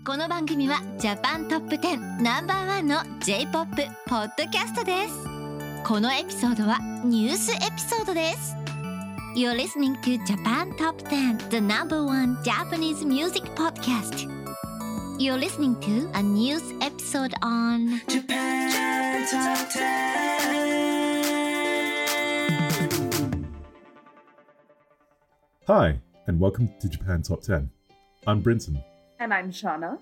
この番組はジャパントップ10ナンバーワンの J-POP ポッドキャストですこのエピソードはニュースエピソードです You're listening to Japan Top 10 The number one Japanese music podcast You're listening to a news episode on Japan Top 10. Hi, and welcome to Japan Top 10. I'm Brinton, and I'm Shanna.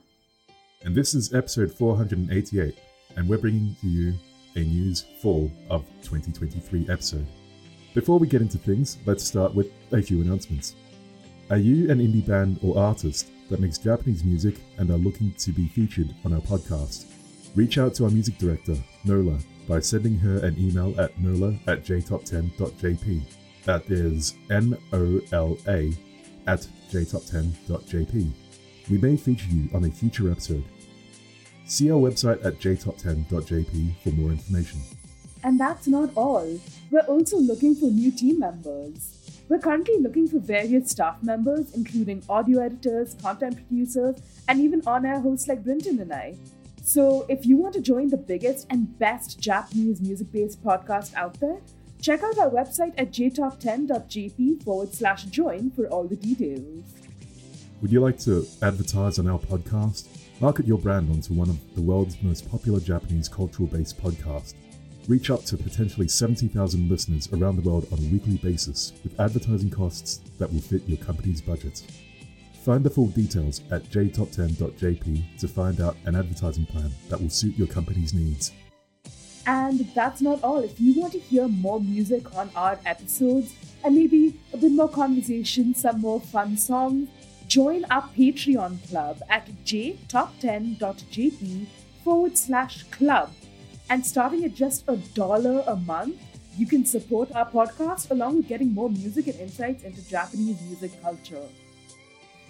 and this is episode 488, and we're bringing to you a news fall of 2023 episode. Before we get into things, let's start with a few announcements. Are you an indie band or artist that makes Japanese music and are looking to be featured on our podcast? Reach out to our music director, Nola, by sending her an email at nola at jtop10.jp. That is N O L A at jtop10.jp. We may feature you on a future episode. See our website at jtop10.jp for more information. And that's not all. We're also looking for new team members. We're currently looking for various staff members, including audio editors, content producers, and even on air hosts like Brinton and I. So, if you want to join the biggest and best Japanese music based podcast out there, check out our website at jtop10.jp forward slash join for all the details. Would you like to advertise on our podcast? Market your brand onto one of the world's most popular Japanese cultural based podcasts. Reach up to potentially 70,000 listeners around the world on a weekly basis with advertising costs that will fit your company's budget. Find the full details at jtop10.jp to find out an advertising plan that will suit your company's needs. And that's not all. If you want to hear more music on our episodes and maybe a bit more conversation, some more fun songs, join our Patreon club at jtop10.jp forward slash club. And starting at just a dollar a month, you can support our podcast along with getting more music and insights into Japanese music culture.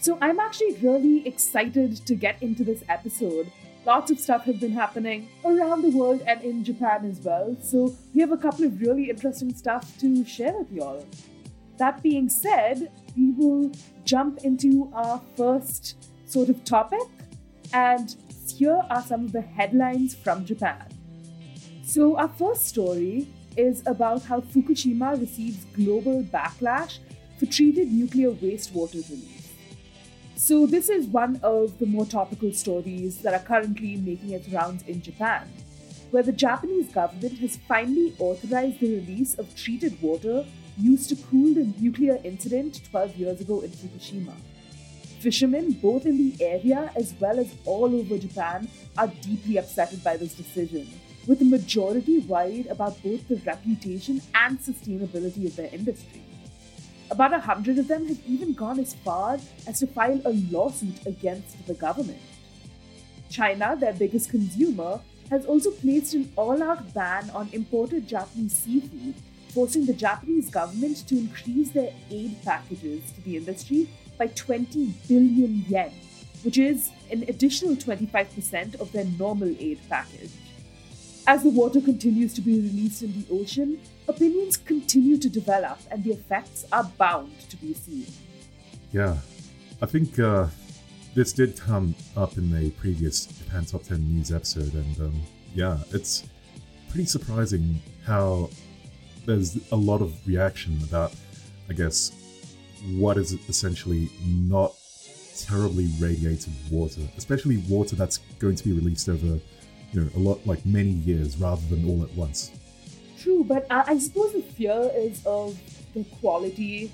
So I'm actually really excited to get into this episode. Lots of stuff has been happening around the world and in Japan as well. So we have a couple of really interesting stuff to share with y'all. That being said, we will jump into our first sort of topic, and here are some of the headlines from Japan. So, our first story is about how Fukushima receives global backlash for treated nuclear wastewater release. So, this is one of the more topical stories that are currently making its rounds in Japan, where the Japanese government has finally authorized the release of treated water used to cool the nuclear incident 12 years ago in Fukushima. Fishermen, both in the area as well as all over Japan, are deeply upset by this decision, with the majority worried about both the reputation and sustainability of their industry. About a hundred of them have even gone as far as to file a lawsuit against the government. China, their biggest consumer, has also placed an all out ban on imported Japanese seafood, forcing the Japanese government to increase their aid packages to the industry by 20 billion yen, which is an additional 25% of their normal aid package. As the water continues to be released in the ocean, opinions continue to develop and the effects are bound to be seen. Yeah, I think uh, this did come up in a previous Japan Top 10 news episode, and um, yeah, it's pretty surprising how there's a lot of reaction about, I guess, what is essentially not terribly radiated water, especially water that's going to be released over, you know, a lot like many years rather than all at once. True, but I, I suppose the fear is of the quality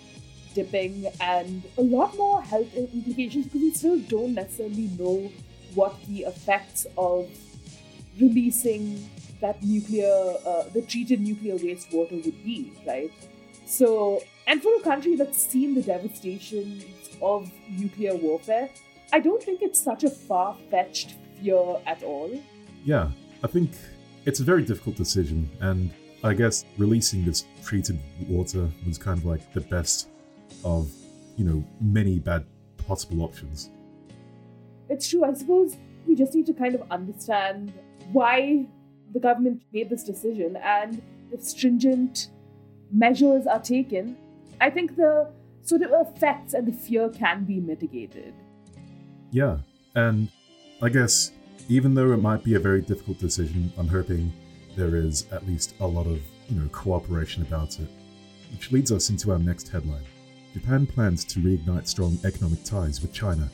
dipping and a lot more health implications because we still don't necessarily know what the effects of releasing that nuclear, uh, the treated nuclear wastewater would be, right? So, and for a country that's seen the devastations of nuclear warfare, I don't think it's such a far fetched fear at all. Yeah, I think it's a very difficult decision, and I guess releasing this treated water was kind of like the best of, you know, many bad possible options. It's true. I suppose we just need to kind of understand why the government made this decision and if stringent measures are taken, I think the sort of effects and the fear can be mitigated. Yeah, and I guess even though it might be a very difficult decision, I'm hoping there is at least a lot of, you know, cooperation about it. Which leads us into our next headline. Japan plans to reignite strong economic ties with China.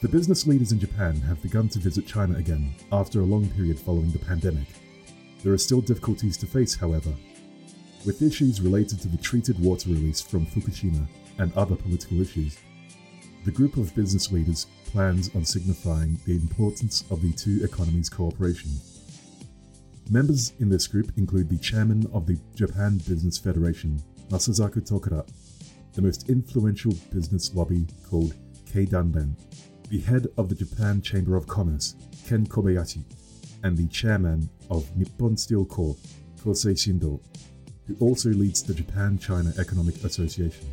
The business leaders in Japan have begun to visit China again after a long period following the pandemic. There are still difficulties to face, however, with issues related to the treated water release from Fukushima and other political issues. The group of business leaders plans on signifying the importance of the two economies' cooperation. Members in this group include the chairman of the Japan Business Federation, Masakazu Tokura, the most influential business lobby called Keidanren, the head of the Japan Chamber of Commerce, Ken Kobayashi, and the chairman of Nippon Steel Corp, Kosei Shindo, who also leads the Japan China Economic Association.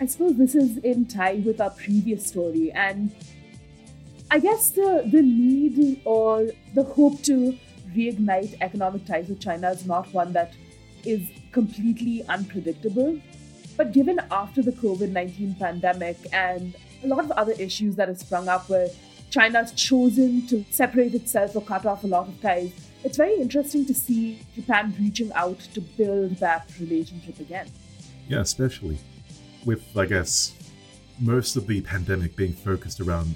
I suppose this is in tie with our previous story, and I guess the, the need or the hope to reignite economic ties with China is not one that is completely unpredictable. But given after the COVID 19 pandemic and a lot of other issues that have sprung up where China's chosen to separate itself or cut off a lot of ties, it's very interesting to see Japan reaching out to build that relationship again. Yeah, especially with, I guess, most of the pandemic being focused around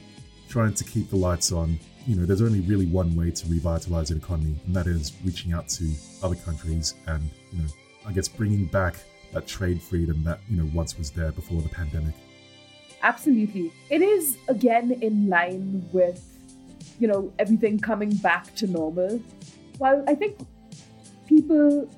trying to keep the lights on. You know, there's only really one way to revitalize an economy, and that is reaching out to other countries and, you know, I guess bringing back that trade freedom that, you know, once was there before the pandemic. Absolutely. It is again in line with, you know, everything coming back to normal. While I think people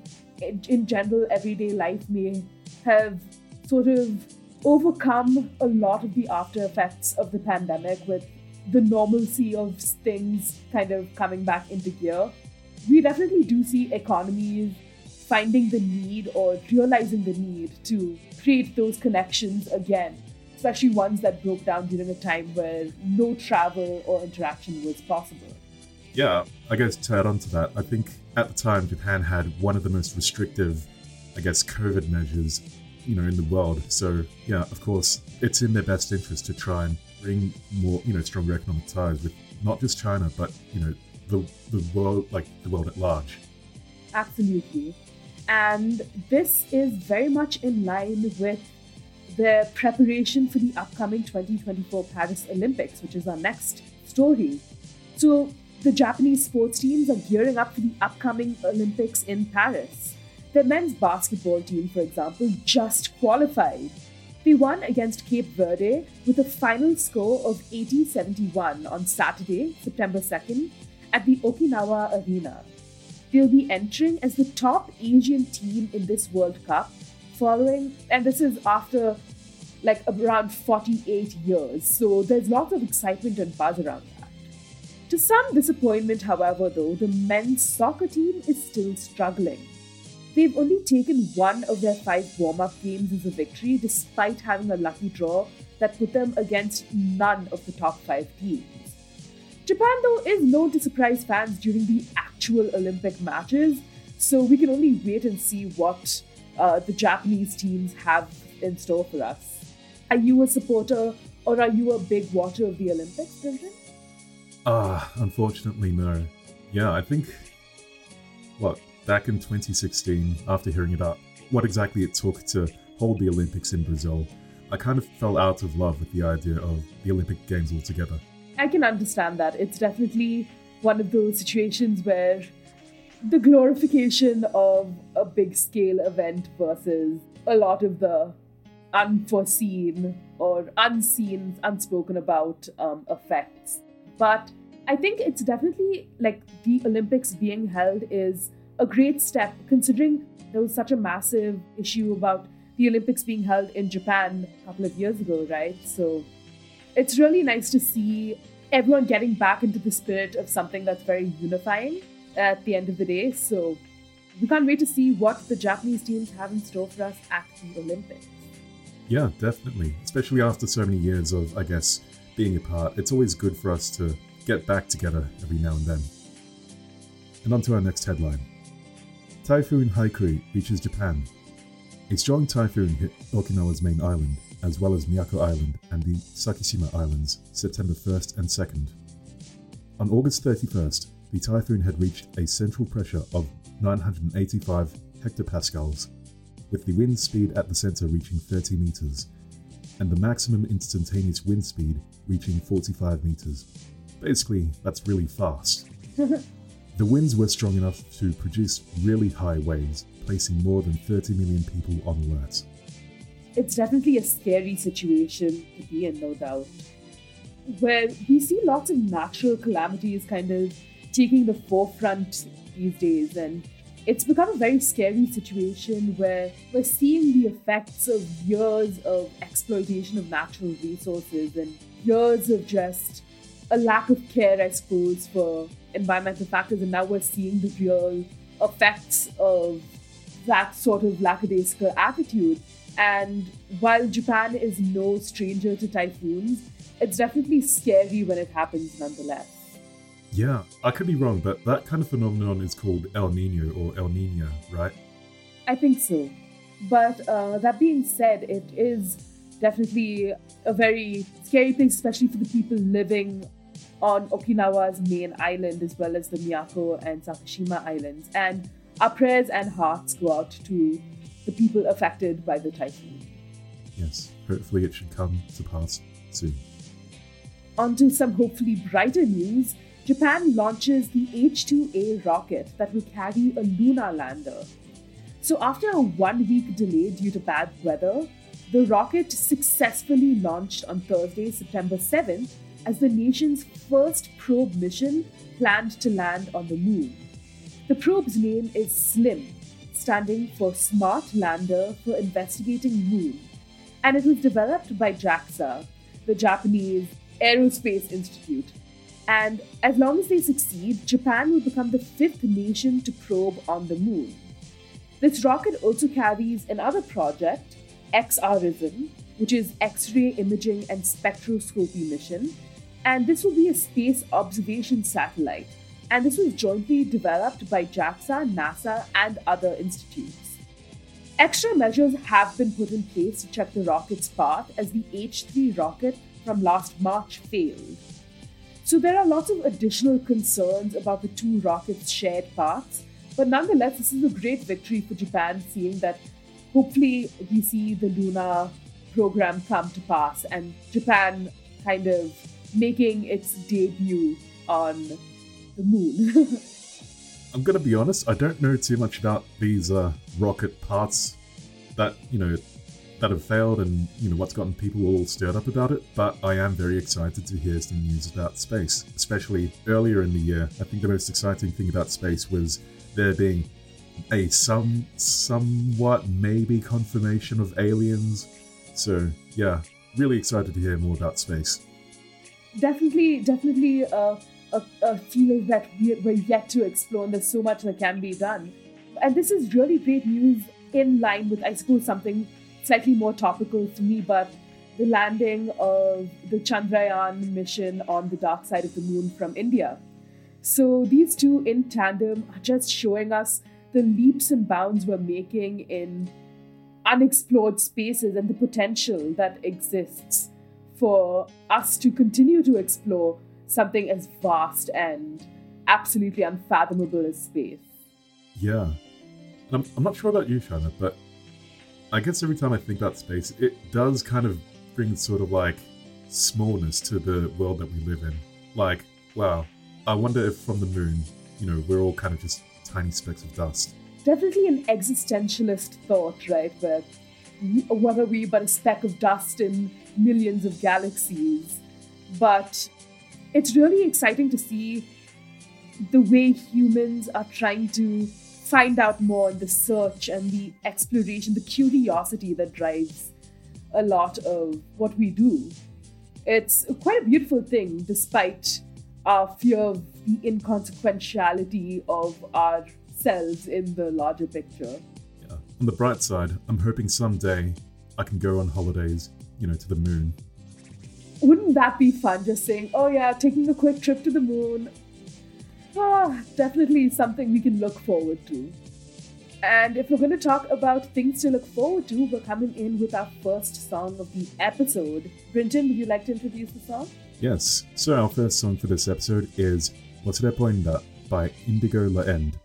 in, general, everyday life may have sort of overcome a lot of the after effects of the pandemic with the normalcy of things kind of coming back into gear. We definitely do see economies finding the need or realizing the need to create those connections again, especially ones that broke down during a time where no travel or interaction was possible. Yeah, I guess to add on to that, I think at the time Japan had one of the most restrictive, I guess, COVID measures, you know, in the world. So yeah, of course, it's in their best interest to try and bring more, you know, stronger economic ties with not just China, but you know, the the world, like the world at large. Absolutely. And this is very much in line with the preparation for the upcoming 2024 Paris Olympics, which is our next story. So, the Japanese sports teams are gearing up for the upcoming Olympics in Paris. The men's basketball team, for example, just qualified. They won against Cape Verde with a final score of 80 71 on Saturday, September 2nd, at the Okinawa Arena. They'll be entering as the top Asian team in this World Cup, following, and this is after like around 48 years, so there's lots of excitement and buzz around that. To some disappointment, however, though, the men's soccer team is still struggling. They've only taken one of their five warm up games as a victory, despite having a lucky draw that put them against none of the top five teams. Japan, though, is known to surprise fans during the actual Olympic matches, so we can only wait and see what uh, the Japanese teams have in store for us. Are you a supporter or are you a big watcher of the Olympics, Brinton? Ah, unfortunately, no. Yeah, I think, what, back in 2016, after hearing about what exactly it took to hold the Olympics in Brazil, I kind of fell out of love with the idea of the Olympic Games altogether. I can understand that. It's definitely one of those situations where the glorification of a big scale event versus a lot of the unforeseen or unseen, unspoken about um, effects. But I think it's definitely like the Olympics being held is a great step considering there was such a massive issue about the Olympics being held in Japan a couple of years ago, right? So it's really nice to see everyone getting back into the spirit of something that's very unifying at the end of the day. So we can't wait to see what the Japanese teams have in store for us at the Olympics. Yeah, definitely. Especially after so many years of, I guess, being apart. It's always good for us to get back together every now and then. And on to our next headline Typhoon Haikui reaches Japan. A strong typhoon hit Okinawa's main island, as well as Miyako Island and the Sakishima Islands, September 1st and 2nd. On August 31st, the typhoon had reached a central pressure of 985 hectopascals, with the wind speed at the center reaching 30 meters, and the maximum instantaneous wind speed reaching 45 meters. Basically, that's really fast. the winds were strong enough to produce really high waves, placing more than 30 million people on alert. It's definitely a scary situation to be in, no doubt. Where we see lots of natural calamities kind of taking the forefront these days, and it's become a very scary situation where we're seeing the effects of years of exploitation of natural resources and years of just a lack of care, I suppose, for environmental factors, and now we're seeing the real effects of that sort of lackadaisical attitude. And while Japan is no stranger to typhoons, it's definitely scary when it happens nonetheless. Yeah, I could be wrong, but that kind of phenomenon is called El Nino or El Nina, right? I think so. But uh, that being said, it is definitely a very scary place, especially for the people living on Okinawa's main island as well as the Miyako and Sakishima Islands. And our prayers and hearts go out to the people affected by the typhoon. Yes, hopefully it should come to pass soon. On to some hopefully brighter news. Japan launches the H2A rocket that will carry a lunar lander. So, after a one week delay due to bad weather, the rocket successfully launched on Thursday, September 7th, as the nation's first probe mission planned to land on the moon. The probe's name is SLIM, standing for Smart Lander for Investigating Moon, and it was developed by JAXA, the Japanese Aerospace Institute. And as long as they succeed, Japan will become the fifth nation to probe on the moon. This rocket also carries another project, XRISM, which is X ray imaging and spectroscopy mission, and this will be a space observation satellite. And this was jointly developed by JAXA, NASA, and other institutes. Extra measures have been put in place to check the rocket's path as the H 3 rocket from last March failed. So there are lots of additional concerns about the two rockets' shared paths, but nonetheless, this is a great victory for Japan, seeing that hopefully we see the Luna program come to pass and Japan kind of making its debut on the moon. I'm gonna be honest, I don't know too much about these uh, rocket parts that, you know, that have failed and, you know, what's gotten people all stirred up about it, but I am very excited to hear some news about space, especially earlier in the year. I think the most exciting thing about space was there being a some somewhat maybe confirmation of aliens. So, yeah, really excited to hear more about space. definitely, definitely uh, a, a field that we- we're yet to explore, and there's so much that can be done. And this is really great news in line with, I suppose, something slightly more topical to me, but the landing of the Chandrayaan mission on the dark side of the moon from India. So these two in tandem are just showing us the leaps and bounds we're making in unexplored spaces and the potential that exists for us to continue to explore something as vast and absolutely unfathomable as space. Yeah. I'm, I'm not sure about you, Shanna, but I guess every time I think about space, it does kind of bring sort of like smallness to the world that we live in. Like, wow, I wonder if from the moon, you know, we're all kind of just tiny specks of dust. Definitely an existentialist thought, right? Where what are we but a speck of dust in millions of galaxies? But it's really exciting to see the way humans are trying to find out more the search and the exploration, the curiosity that drives a lot of what we do. It's quite a beautiful thing, despite our fear of the inconsequentiality of ourselves in the larger picture. Yeah. On the bright side, I'm hoping someday I can go on holidays, you know, to the moon. Wouldn't that be fun just saying, oh yeah, taking a quick trip to the moon, Ah, definitely something we can look forward to. And if we're going to talk about things to look forward to, we're coming in with our first song of the episode. Brinton, would you like to introduce the song? Yes. So our first song for this episode is What's Their Point by Indigo La End.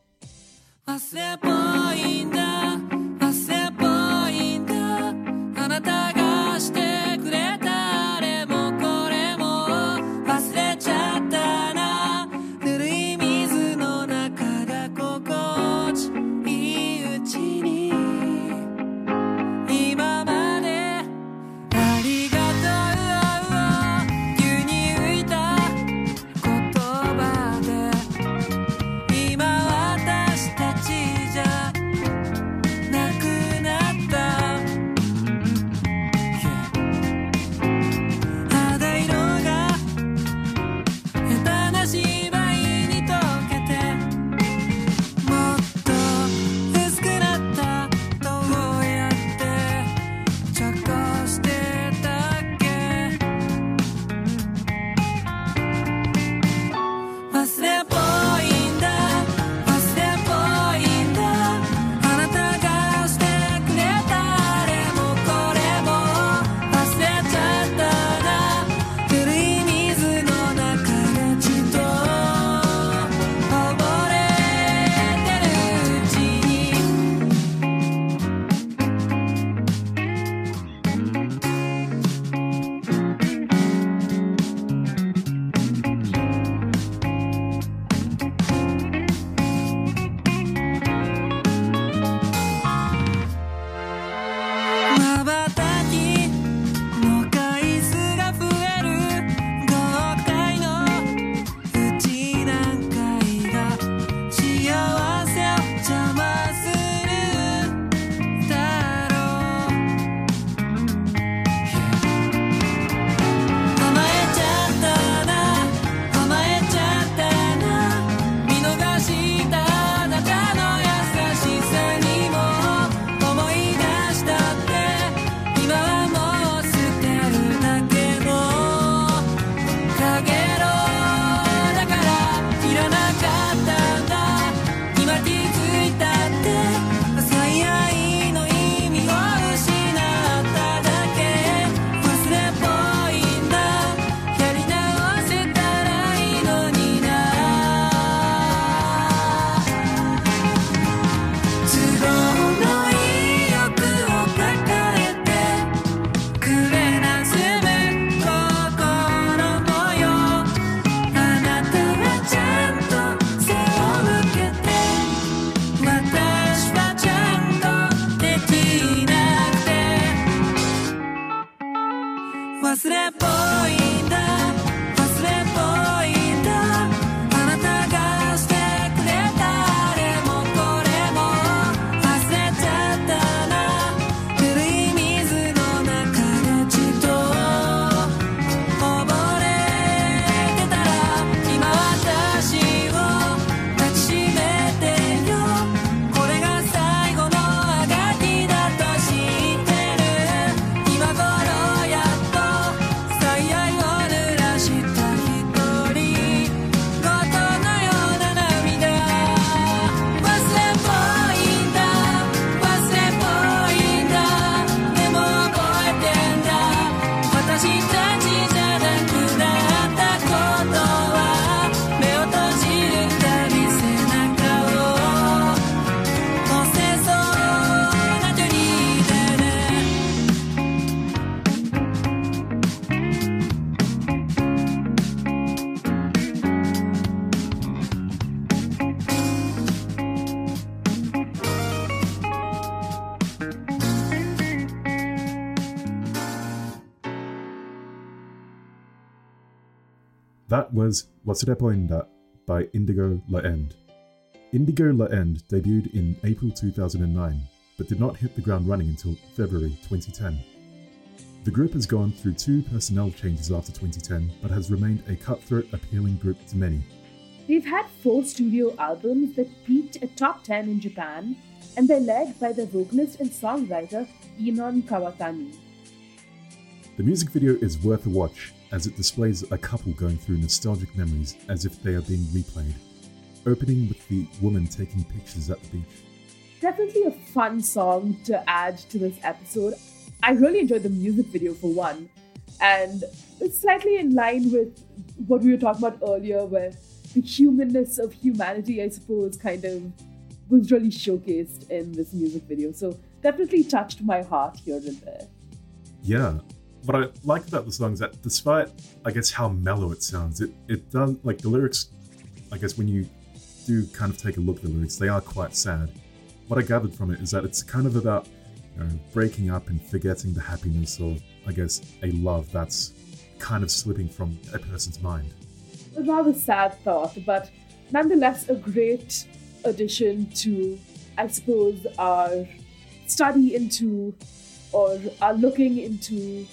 was La Serre Polenta by Indigo La End. Indigo La End debuted in April 2009, but did not hit the ground running until February 2010. The group has gone through two personnel changes after 2010, but has remained a cutthroat, appealing group to many. They've had four studio albums that peaked at top 10 in Japan, and they're led by the vocalist and songwriter Enon Kawatani. The music video is worth a watch as it displays a couple going through nostalgic memories as if they are being replayed, opening with the woman taking pictures at the beach. Definitely a fun song to add to this episode. I really enjoyed the music video for one, and it's slightly in line with what we were talking about earlier, where the humanness of humanity, I suppose, kind of was really showcased in this music video. So definitely touched my heart here and there. Yeah, what I like about the song is that despite, I guess, how mellow it sounds, it, it does, like, the lyrics, I guess, when you do kind of take a look at the lyrics, they are quite sad. What I gathered from it is that it's kind of about, you know, breaking up and forgetting the happiness or I guess, a love that's kind of slipping from a person's mind. a rather sad thought, but nonetheless a great addition to, I suppose, our study into or our looking into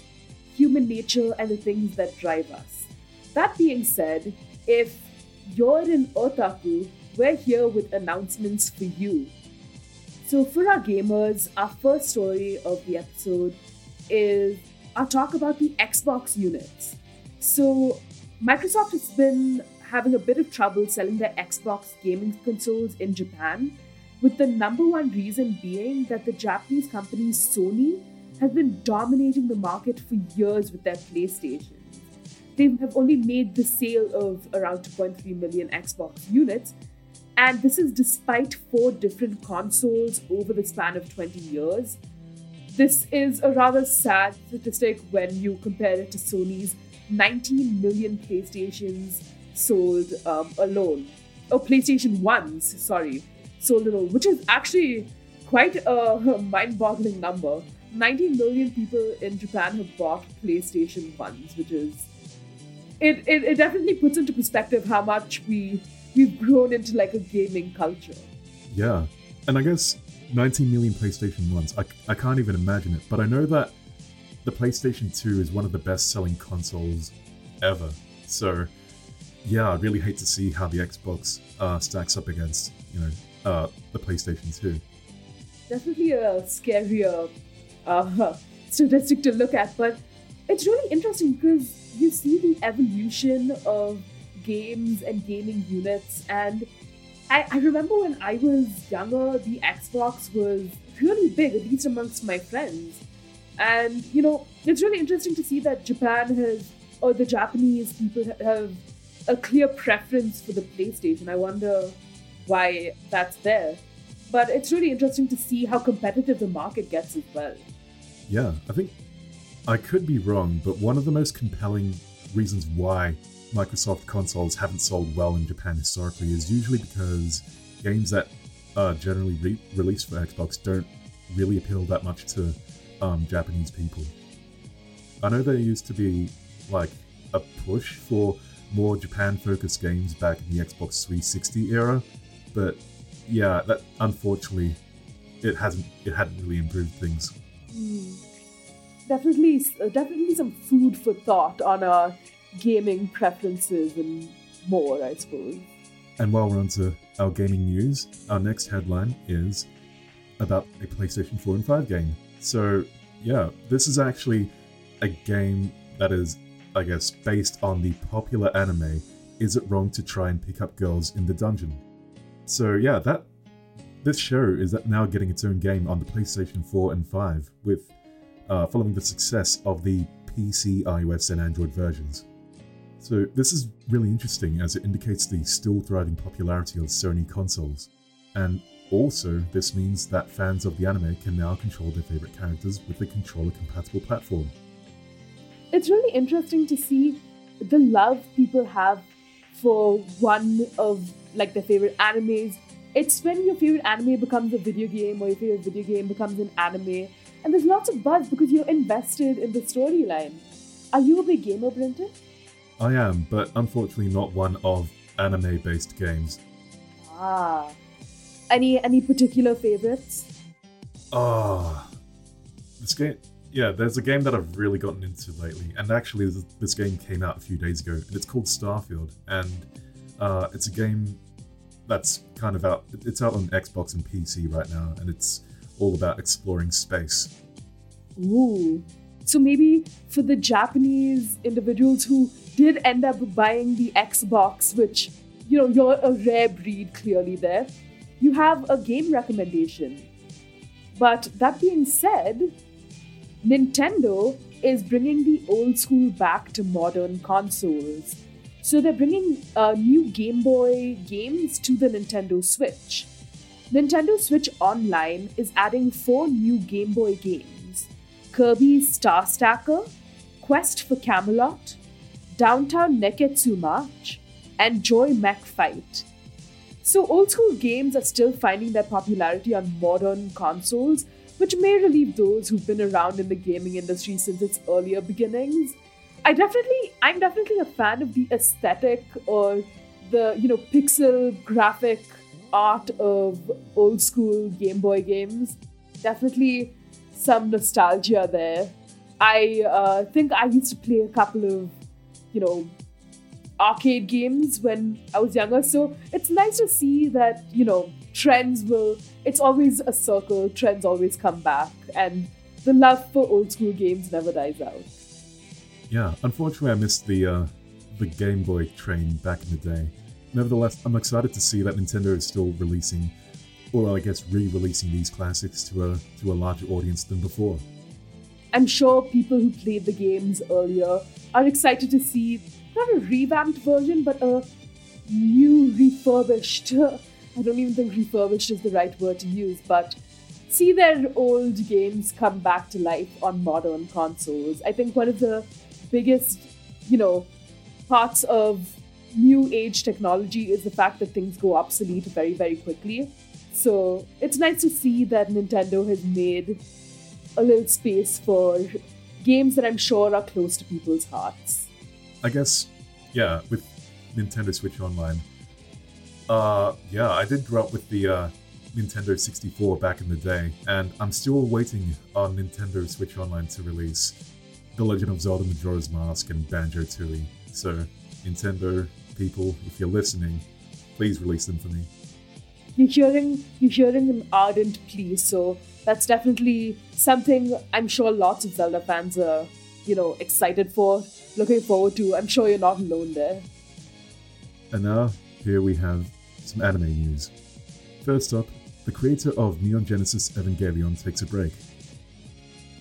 human nature and the things that drive us. That being said, if you're an otaku, we're here with announcements for you. So, for our gamers, our first story of the episode is our talk about the Xbox units. So, Microsoft has been having a bit of trouble selling their Xbox gaming consoles in Japan, with the number one reason being that the Japanese company Sony has been dominating the market for years with their PlayStations. They have only made the sale of around 2.3 million Xbox units, and this is despite four different consoles over the span of 20 years. This is a rather sad statistic when you compare it to Sony's 19 million PlayStations sold um, alone. Oh, PlayStation 1s, sorry, sold alone, which is actually quite a mind boggling number. 19 million people in Japan have bought PlayStation 1s, which is. It, it, it definitely puts into perspective how much we we've grown into like a gaming culture. Yeah, and I guess 19 million PlayStation 1s, I, I can't even imagine it, but I know that the PlayStation 2 is one of the best selling consoles ever. So, yeah, I really hate to see how the Xbox uh, stacks up against, you know, uh, the PlayStation 2. definitely a scarier uh, statistic to look at, but it's really interesting because you see the evolution of games and gaming units. And I, I remember when I was younger, the Xbox was really big, at least amongst my friends. And, you know, it's really interesting to see that Japan has, or the Japanese people have a clear preference for the PlayStation. I wonder why that's there. But it's really interesting to see how competitive the market gets as well. Yeah, I think I could be wrong, but one of the most compelling reasons why Microsoft consoles haven't sold well in Japan historically is usually because games that are generally re- released for Xbox don't really appeal that much to um, Japanese people. I know there used to be like a push for more Japan-focused games back in the Xbox 360 era, but yeah, that unfortunately it hasn't it hadn't really improved things. Definitely, uh, definitely some food for thought on our gaming preferences and more, I suppose. And while we're on to our gaming news, our next headline is about a PlayStation 4 and 5 game. So, yeah, this is actually a game that is, I guess, based on the popular anime Is It Wrong to Try and Pick Up Girls in the Dungeon? So, yeah, that this show is now getting its own game on the PlayStation 4 and 5, with uh, following the success of the PC, iOS, and Android versions. So this is really interesting as it indicates the still thriving popularity of Sony consoles. And also, this means that fans of the anime can now control their favorite characters with a controller compatible platform. It's really interesting to see the love people have for one of like their favorite animes. It's when your favorite anime becomes a video game or your favorite video game becomes an anime. And there's lots of buzz because you're invested in the storyline. Are you a big gamer, Brinton? I am, but unfortunately not one of anime based games. Ah. Any any particular favorites? Ah, this game. Yeah, there's a game that I've really gotten into lately, and actually, this, this game came out a few days ago, and it's called Starfield, and uh, it's a game that's kind of out. It's out on Xbox and PC right now, and it's all about exploring space. Ooh. So maybe for the Japanese individuals who did end up buying the Xbox, which, you know, you're a rare breed clearly there, you have a game recommendation. But that being said, Nintendo is bringing the old school back to modern consoles. So they're bringing uh, new Game Boy games to the Nintendo Switch. Nintendo Switch Online is adding four new Game Boy games Kirby Star Stacker, Quest for Camelot, Downtown Nekketsu March, and Joy Mech Fight. So, old school games are still finding their popularity on modern consoles, which may relieve those who've been around in the gaming industry since its earlier beginnings. I definitely, I'm definitely a fan of the aesthetic or the, you know, pixel graphic art of old school Game Boy games. Definitely some nostalgia there. I uh, think I used to play a couple of, you know, arcade games when I was younger. So it's nice to see that, you know, trends will, it's always a circle, trends always come back, and the love for old school games never dies out. Yeah, unfortunately, I missed the uh, the Game Boy train back in the day. Nevertheless, I'm excited to see that Nintendo is still releasing, or I guess re-releasing these classics to a to a larger audience than before. I'm sure people who played the games earlier are excited to see not a revamped version, but a new, refurbished. I don't even think refurbished is the right word to use, but see their old games come back to life on modern consoles. I think one of the biggest, you know, parts of new age technology is the fact that things go obsolete very, very quickly. So it's nice to see that Nintendo has made a little space for games that I'm sure are close to people's hearts. I guess, yeah, with Nintendo Switch Online. Uh, yeah, I did grow up with the uh, Nintendo 64 back in the day, and I'm still waiting on Nintendo Switch Online to release The Legend of Zelda Majora's Mask and Banjo Tooie. So, Nintendo people, if you're listening, please release them for me. You're hearing you're hearing an ardent plea, so that's definitely something I'm sure lots of Zelda fans are, you know, excited for, looking forward to. I'm sure you're not alone there. And now, here we have some anime news. First up, the creator of Neon Genesis Evangelion takes a break.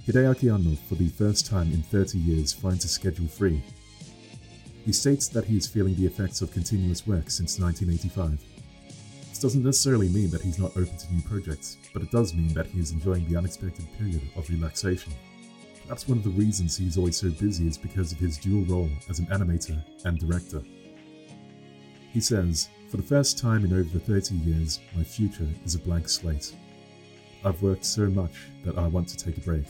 Hideaki Anno, for the first time in 30 years, finds a schedule free. He states that he is feeling the effects of continuous work since 1985. This doesn't necessarily mean that he's not open to new projects, but it does mean that he is enjoying the unexpected period of relaxation. Perhaps one of the reasons he is always so busy is because of his dual role as an animator and director. He says, For the first time in over 30 years, my future is a blank slate. I've worked so much that I want to take a break.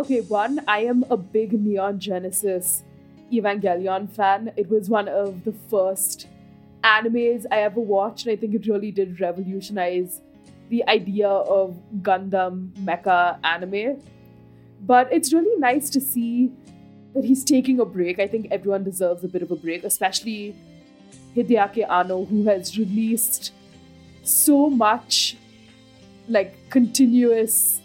Okay, one, I am a big Neon Genesis Evangelion fan. It was one of the first animes I ever watched, and I think it really did revolutionize the idea of Gundam mecha anime. But it's really nice to see that he's taking a break. I think everyone deserves a bit of a break, especially Hideaki Anno, who has released so much like continuous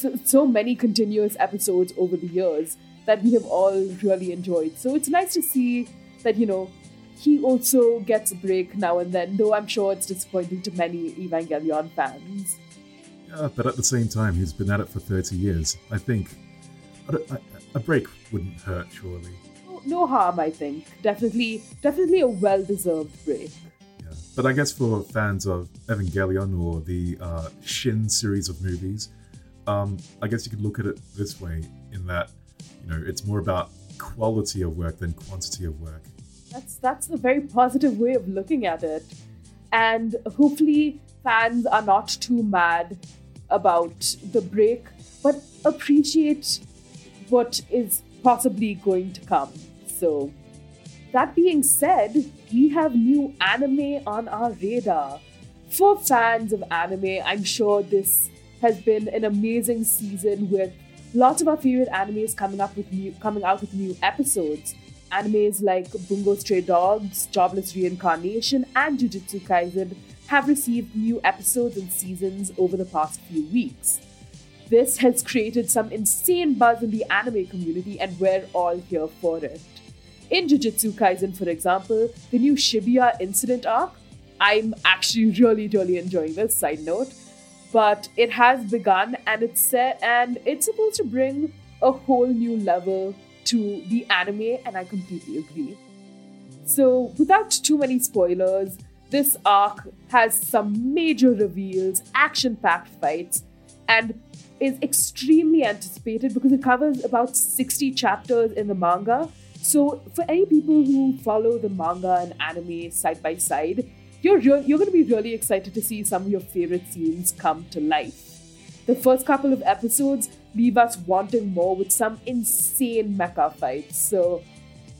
so, so many continuous episodes over the years that we have all really enjoyed. So it's nice to see that, you know, he also gets a break now and then, though I'm sure it's disappointing to many Evangelion fans. Yeah, but at the same time, he's been at it for 30 years. I think I don't- I- a break wouldn't hurt, surely. No, no harm, I think. Definitely, definitely a well-deserved break. Yeah. But I guess for fans of Evangelion or the uh, Shin series of movies, um, I guess you could look at it this way in that, you know, it's more about quality of work than quantity of work. That's that's a very positive way of looking at it. And hopefully fans are not too mad about the break, but appreciate what is possibly going to come. So that being said, we have new anime on our radar. For fans of anime, I'm sure this has been an amazing season with lots of our favorite animes coming up with new coming out with new episodes. Animes like Bungo Stray Dogs, Jobless Reincarnation, and Jujutsu Kaisen have received new episodes and seasons over the past few weeks. This has created some insane buzz in the anime community, and we're all here for it. In Jujutsu Kaisen, for example, the new Shibuya incident arc, I'm actually really, really enjoying this, side note. But it has begun and it's set and it's supposed to bring a whole new level to the anime, and I completely agree. So, without too many spoilers, this arc has some major reveals, action packed fights, and is extremely anticipated because it covers about 60 chapters in the manga. So, for any people who follow the manga and anime side by side, you're, re- you're going to be really excited to see some of your favorite scenes come to life. The first couple of episodes leave us wanting more with some insane mecha fights. So,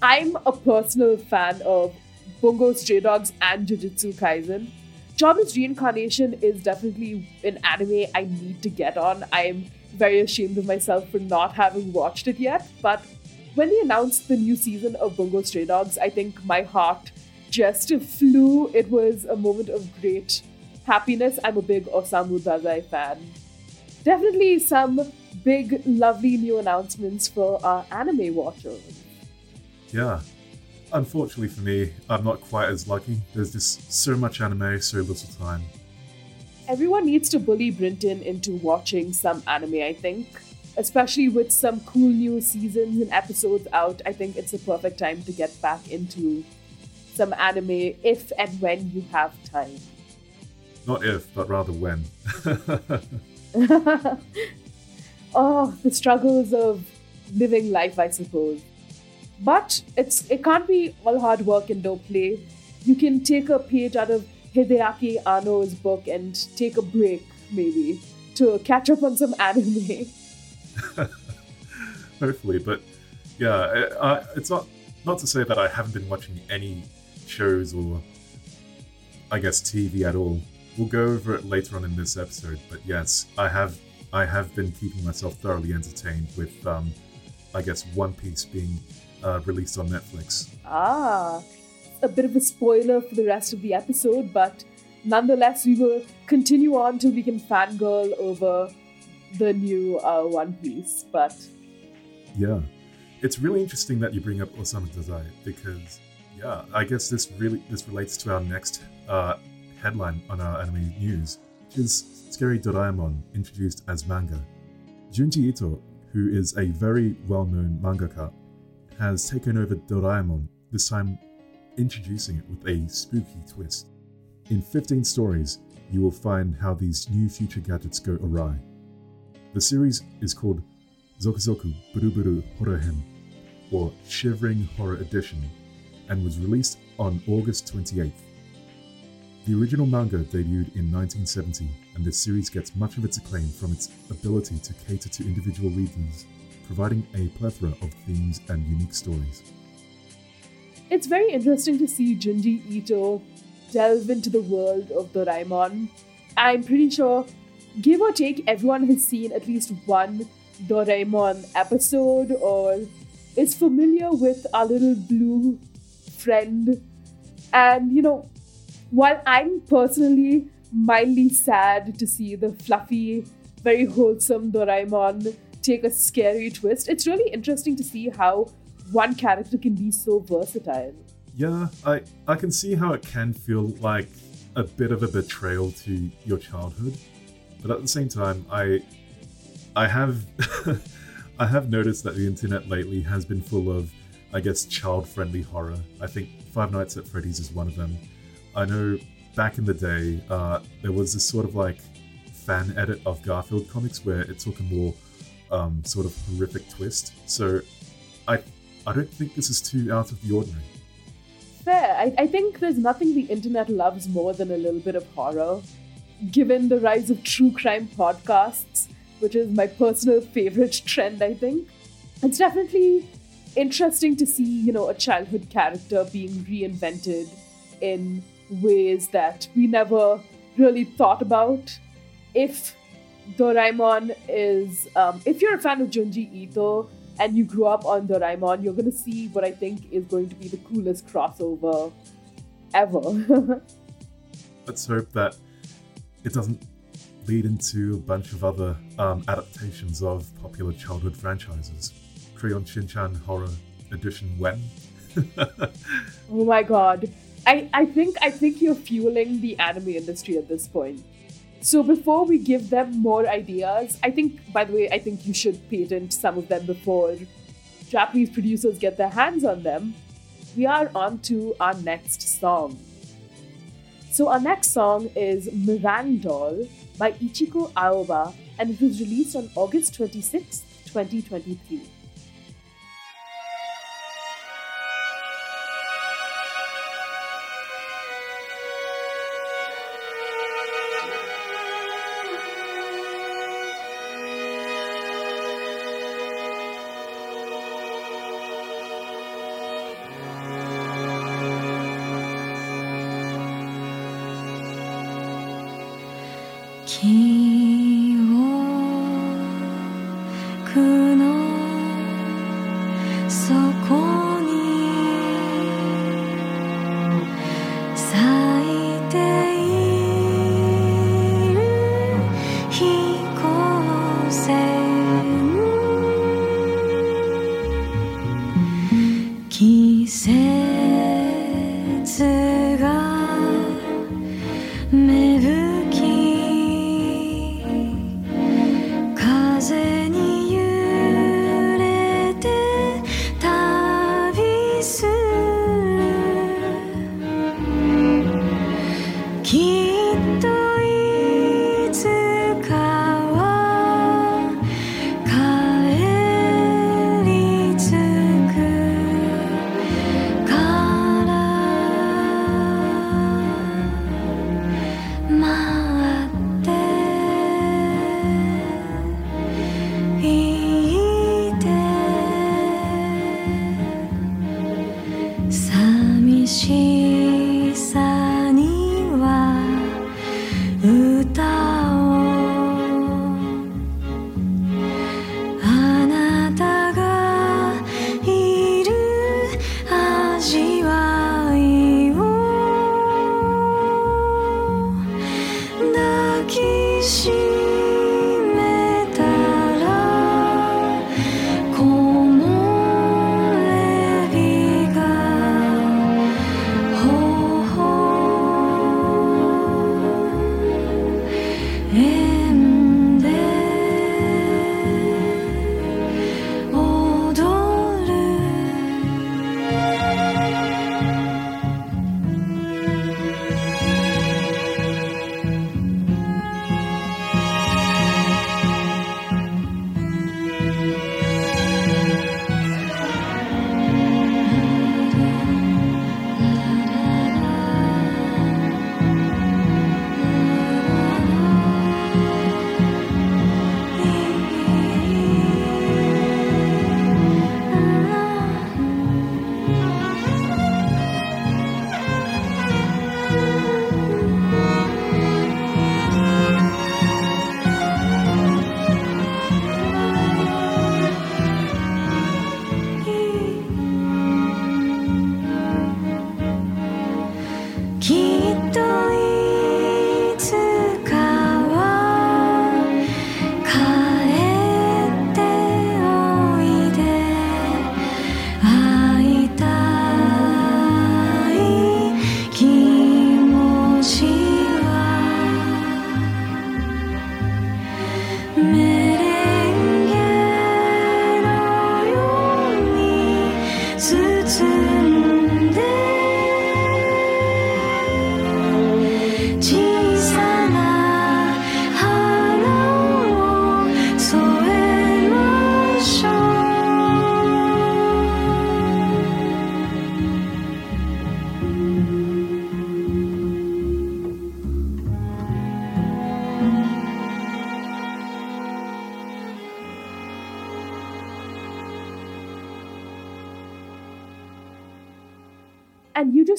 I'm a personal fan of Bungo Stray Dogs and Jujutsu Kaisen. Jobless Reincarnation is definitely an anime I need to get on. I'm very ashamed of myself for not having watched it yet, but when they announced the new season of Bungo Stray Dogs, I think my heart just flew. It was a moment of great happiness. I'm a big Osamu Dazai fan. Definitely some big, lovely new announcements for our anime watchers. Yeah. Unfortunately for me, I'm not quite as lucky. There's just so much anime, so little time. Everyone needs to bully Brinton into watching some anime, I think. Especially with some cool new seasons and episodes out, I think it's the perfect time to get back into some anime if and when you have time. Not if, but rather when. oh, the struggles of living life, I suppose. But it's it can't be all hard work and no play. You can take a page out of Hideaki Anno's book and take a break, maybe, to catch up on some anime. Hopefully, but yeah, uh, it's not not to say that I haven't been watching any shows or I guess TV at all. We'll go over it later on in this episode, but yes, I have I have been keeping myself thoroughly entertained with um, I guess One Piece being uh, released on Netflix. Ah, a bit of a spoiler for the rest of the episode, but nonetheless, we will continue on till we can fangirl over the new uh, One Piece. But Yeah, it's really interesting that you bring up Osamu Dazai because yeah, I guess this really this relates to our next uh, headline on our anime news, which is Scary Doraemon introduced as manga. Junji Ito, who is a very well-known mangaka, has taken over Doraemon, this time introducing it with a spooky twist. In 15 stories, you will find how these new future gadgets go awry. The series is called Zokuzoku Buruburu Horohen, or Shivering Horror Edition, and was released on August 28th. The original manga debuted in 1970, and this series gets much of its acclaim from its ability to cater to individual readers, providing a plethora of themes and unique stories. it's very interesting to see Junji Ito delve into the world of Doraemon. I'm pretty sure, give or take, everyone has seen at least one Doraemon episode or is familiar with our little blue friend. And, you know, while I'm personally mildly sad to see the fluffy, very wholesome Doraemon take a scary twist, it's really interesting to see how one character can be so versatile. Yeah, I, I can see how it can feel like a bit of a betrayal to your childhood, but at the same time, I I have I have noticed that the internet lately has been full of, I guess, child-friendly horror. I think Five Nights at Freddy's is one of them. I know back in the day, uh, there was this sort of like fan edit of Garfield comics where it took a more um, sort of horrific twist. So I I don't think this is too out of the ordinary. Fair. I, I think there's nothing the internet loves more than a little bit of horror. Given the rise of true crime podcasts, which is my personal favorite trend, I think, it's definitely interesting to see, you know, a childhood character being reinvented in ways that we never really thought about. If Doraemon is, um, if you're a fan of Junji Ito and you grew up on Doraemon, you're going to see what I think is going to be the coolest crossover ever. Let's hope that it doesn't lead into a bunch of other um, adaptations of popular childhood franchises. Crayon Shin-chan Horror Edition when? oh my god. I, I think I think you're fueling the anime industry at this point. So before we give them more ideas, I think by the way, I think you should patent some of them before Japanese producers get their hands on them. We are on to our next song. So our next song is Mirandol by Ichiko Aoba and it was released on August 26, 2023.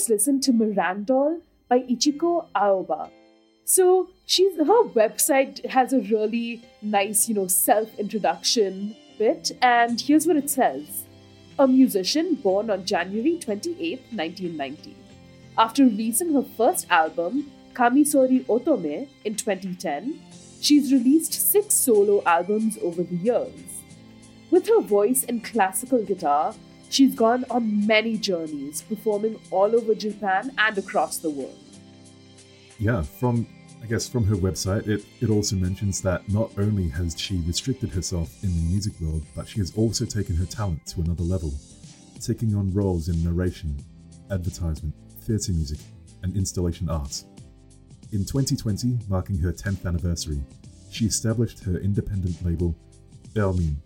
Just listened to Mirandol by Ichiko Aoba. So she's her website has a really nice, you know, self-introduction bit, and here's what it says. A musician born on January 28, 1990. After releasing her first album, Kamisori Otome, in 2010, she's released six solo albums over the years. With her voice and classical guitar, she's gone on many journeys, performing all over Japan and across the world. Yeah, from I guess from her website, it, it also mentions that not only has she restricted herself in the music world, but she has also taken her talent to another level, taking on roles in narration, advertisement, theatre music, and installation art. In 2020, marking her 10th anniversary, she established her independent label, hermine.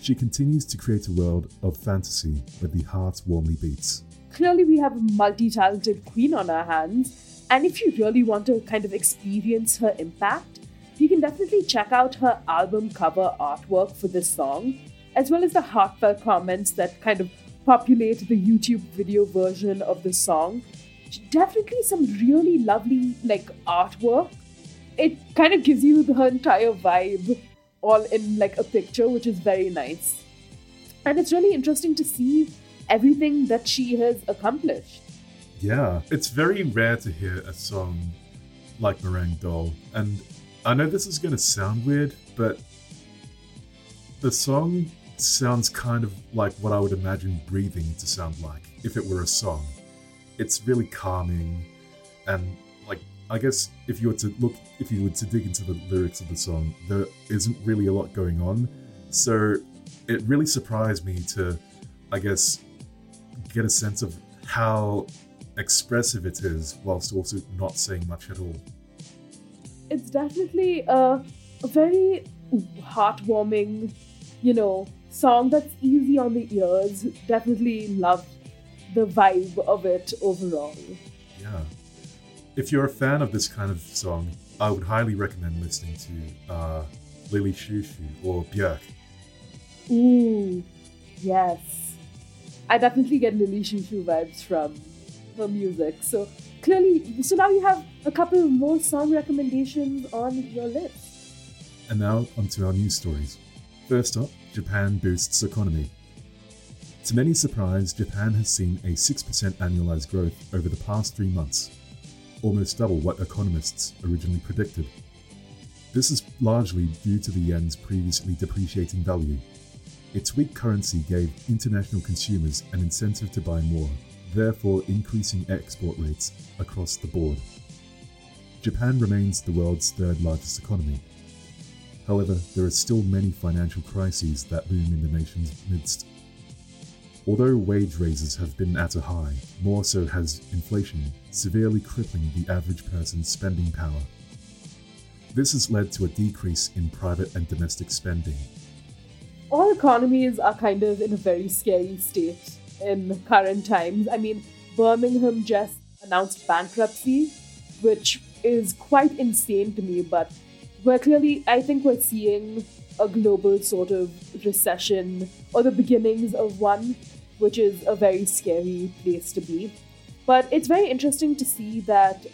She continues to create a world of fantasy where the heart warmly beats. Clearly, we have a multi talented queen on our hands, and if you really want to kind of experience her impact, you can definitely check out her album cover artwork for this song, as well as the heartfelt comments that kind of populate the YouTube video version of the song. Definitely some really lovely like artwork. It kind of gives you the entire vibe all in like a picture, which is very nice. And it's really interesting to see everything that she has accomplished. Yeah, it's very rare to hear a song like Mirandol, and I know this is going to sound weird, but the song sounds kind of like what I would imagine breathing to sound like if it were a song. It's really calming, and I guess if you were to look, if you were to dig into the lyrics of the song, there isn't really a lot going on, so it really surprised me to, I guess, get a sense of how expressive it is whilst also not saying much at all. It's definitely a, very heartwarming, you know, song that's easy on the ears. Definitely loved the vibe of it overall. If you're a fan of this kind of song, I would highly recommend listening to uh, Lily Chou-Chou or Björk. Ooh, yes. I definitely get Lily Chou-Chou vibes from her music. So clearly, so now you have a couple more song recommendations on your list. And now onto our news stories. First up, Japan boosts economy. To many surprise, Japan has seen a 6% annualized growth over the past three months, almost double what economists originally predicted. This is largely due to the yen's previously depreciating value. Its weak currency gave international consumers an incentive to buy more, therefore increasing export rates across the board. Japan remains the world's third largest economy. However, there are still many financial crises that loom in the nation's midst. Although wage raises have been at a high, more so has inflation, severely crippling the average person's spending power. This has led to a decrease in private and domestic spending. all economies are kind of in a very scary state in current times. I mean, Birmingham just announced bankruptcy, which is quite insane to me, but we're clearly, I think we're seeing a global sort of recession or the beginnings of one, which is a very scary place to be. But it's very interesting to see that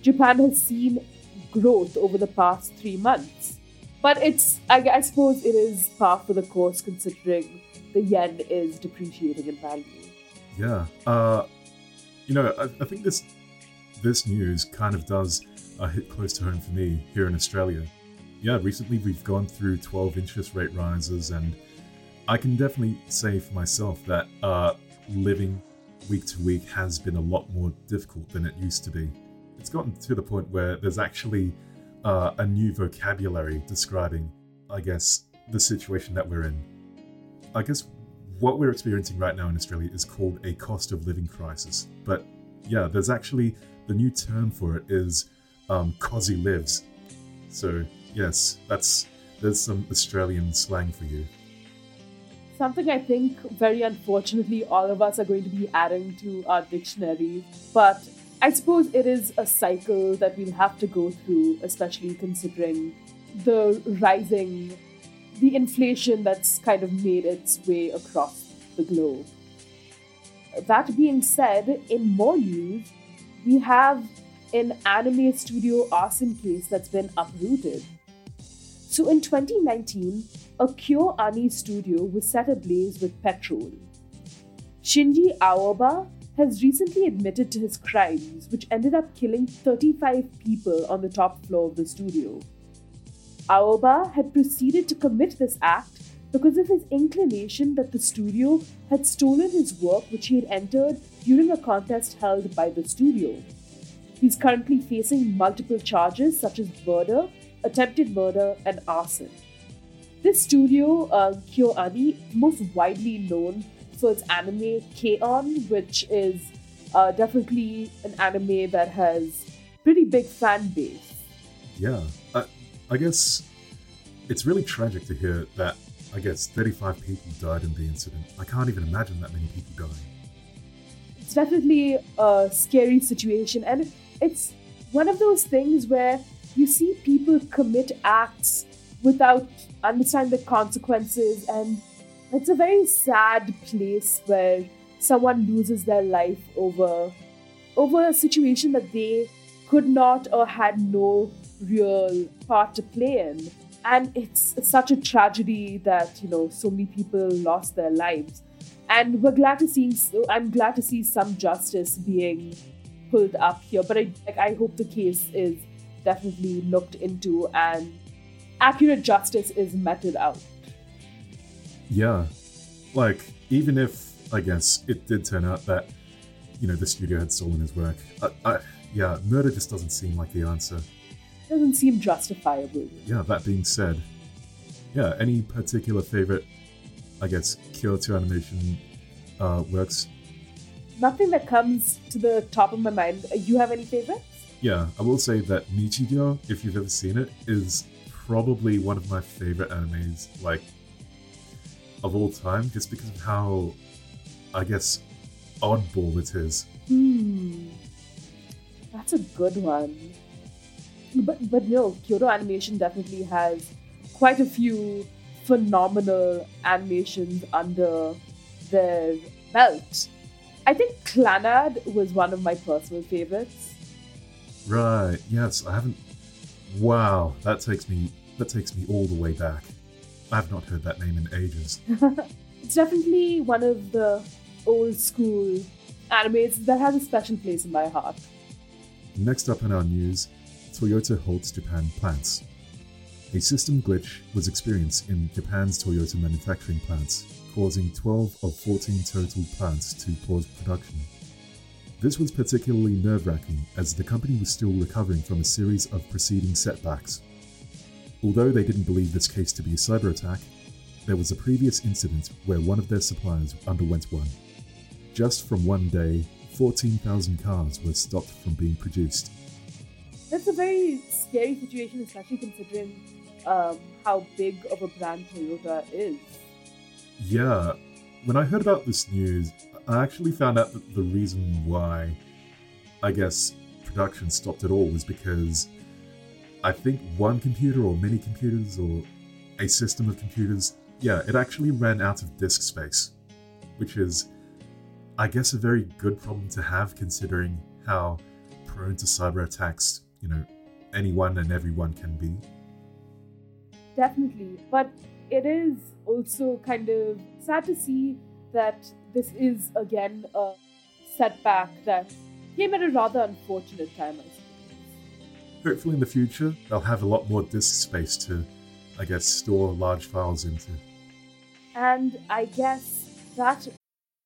Japan has seen growth over the past three months. But it's, I, I suppose, it is par for the course considering the yen is depreciating in value. Yeah, uh, you know, I, I think this this news kind of does uh, hit close to home for me here in Australia. Yeah, recently we've gone through 12 interest rate rises, and I can definitely say for myself that uh, living week to week has been a lot more difficult than it used to be. It's gotten to the point where there's actually uh, a new vocabulary describing, I guess, the situation that we're in. I guess what we're experiencing right now in Australia is called a cost of living crisis. But yeah, there's actually the new term for it is um, "cozzie livs." So yes, that's there's some Australian slang for you. Something I think, very unfortunately, all of us are going to be adding to our dictionary. But I suppose it is a cycle that we'll have to go through, especially considering the rising, the inflation that's kind of made its way across the globe. That being said, in more news, we have an anime studio arson case that's been uprooted. So in 2019, a Kyo Ani studio was set ablaze with petrol. Shinji Aoba has recently admitted to his crimes, which ended up killing 35 people on the top floor of the studio. Aoba had proceeded to commit this act because of his inclination that the studio had stolen his work which he had entered during a contest held by the studio. He's currently facing multiple charges such as murder, attempted murder, and arson. This studio, uh, KyoAni, most widely known for its anime K-On, which is uh, definitely an anime that has pretty big fan base. Yeah, I, I guess it's really tragic to hear that. I guess 35 people died in the incident. I can't even imagine that many people dying. It's definitely a scary situation, and it's one of those things where you see people commit acts without understanding the consequences, and it's a very sad place where someone loses their life over over a situation that they could not or had no real part to play in. And it's such a tragedy that you know so many people lost their lives. And we're glad to see i'm glad to see some justice being pulled up here but i like, i hope the case is definitely looked into and accurate justice is meted out. Yeah, like even if I guess it did turn out that you know the studio had stolen his work, I, I, yeah, murder just doesn't seem like the answer. doesn't seem justifiable Yeah, that being said, yeah, any particular favorite, I guess, Kyoto animation uh, works? nothing that comes to the top of my mind. You have any favorites? Yeah, I will say that Nichijou, if you've ever seen it, is probably one of my favorite animes, like, of all time, just because of how, I guess, oddball it is. Hmm. That's a good one. But but no, Kyoto Animation definitely has quite a few phenomenal animations under their belt. I think Clannad was one of my personal favorites. Right, yes, I haven't. Wow, that takes me. That takes me all the way back. I have not heard that name in ages. It's definitely one of the old school animes that has a special place in my heart. Next up in our news, Toyota halts Japan plants. A system glitch was experienced in Japan's Toyota manufacturing plants, causing 12 of 14 total plants to pause production. This was particularly nerve wracking as the company was still recovering from a series of preceding setbacks. Although they didn't believe this case to be a cyber attack, there was a previous incident where one of their suppliers underwent one. Just from one day, 14,000 cars were stopped from being produced. That's a very scary situation, especially considering um, how big of a brand Toyota is. Yeah, when I heard about this news, I actually found out that the reason why, I guess, production stopped at all was because I think one computer or many computers or a system of computers, yeah, it actually ran out of disk space, which is, I guess, a very good problem to have considering how prone to cyber attacks, you know, anyone and everyone can be. Definitely. But it is also kind of sad to see that this is again a setback that came at a rather unfortunate time, I. Hopefully, in the future, they'll have a lot more disk space to, I guess, store large files into. And I guess that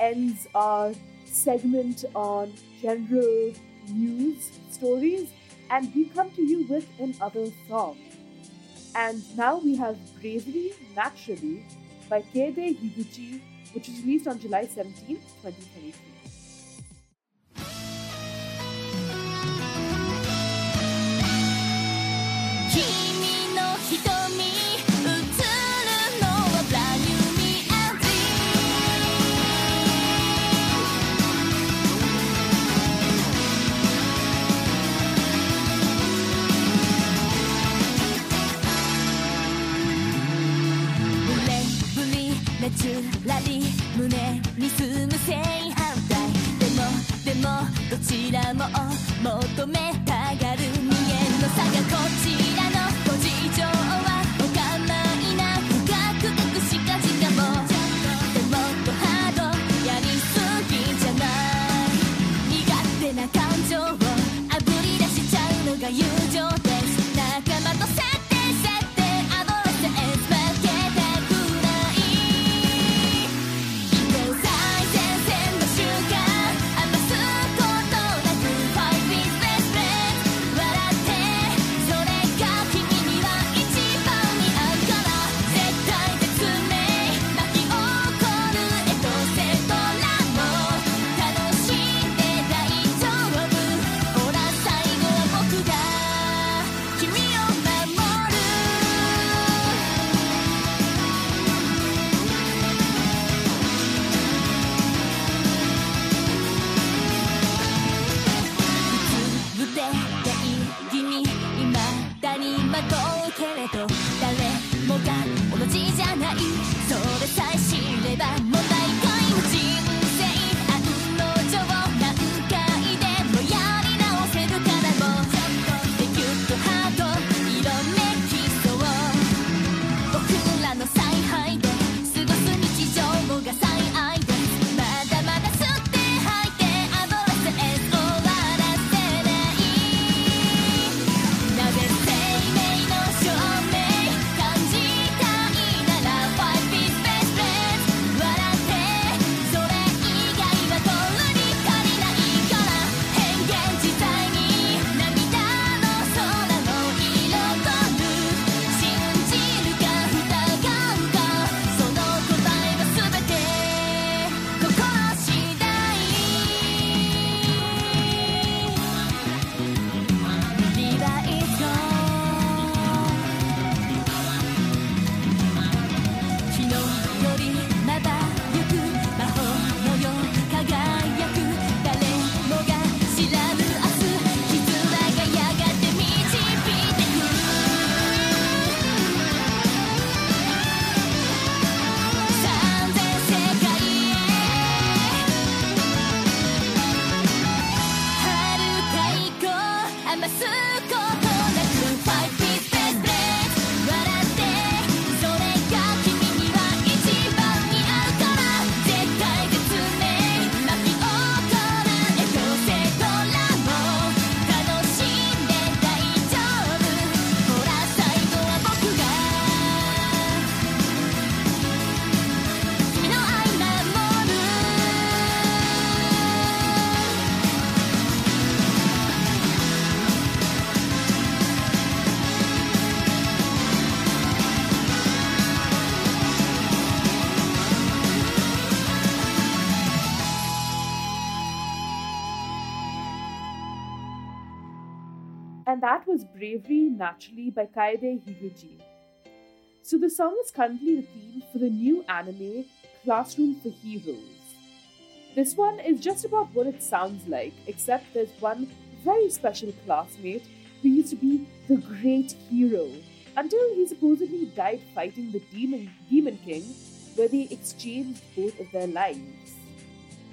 ends our segment on general news stories, and we come to you with another song. And now we have Bravery Naturally by Kaede Higuchi, which was released on July 17, 2023. つらり胸に住む正反対でもでもどちらも求めたがる人間の差がこちらのご事情はお構いなくガクガクしかじかもでもっとハードやりすぎじゃない苦手な感情をあぶり出しちゃうのが勇気 Michael. Bravery Naturally by Kaede Higuchi. So the song is currently the theme for the new anime Classroom for Heroes. This one is just about what it sounds like, except there's one very special classmate who used to be the great hero until he supposedly died fighting the demon demon king, where they exchanged both of their lives.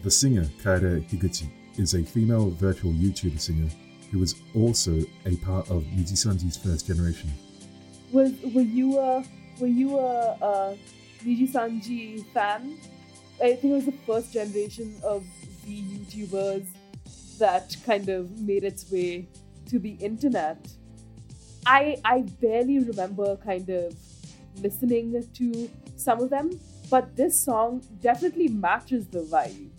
The singer Kaede Higuchi is a female virtual YouTuber singer who was also a part of Nijisanji's first generation. Was were you a were you a, a Niji Sanji fan? I think it was the first generation of the YouTubers that kind of made its way to the internet. I I barely remember kind of listening to some of them, but this song definitely matches the vibe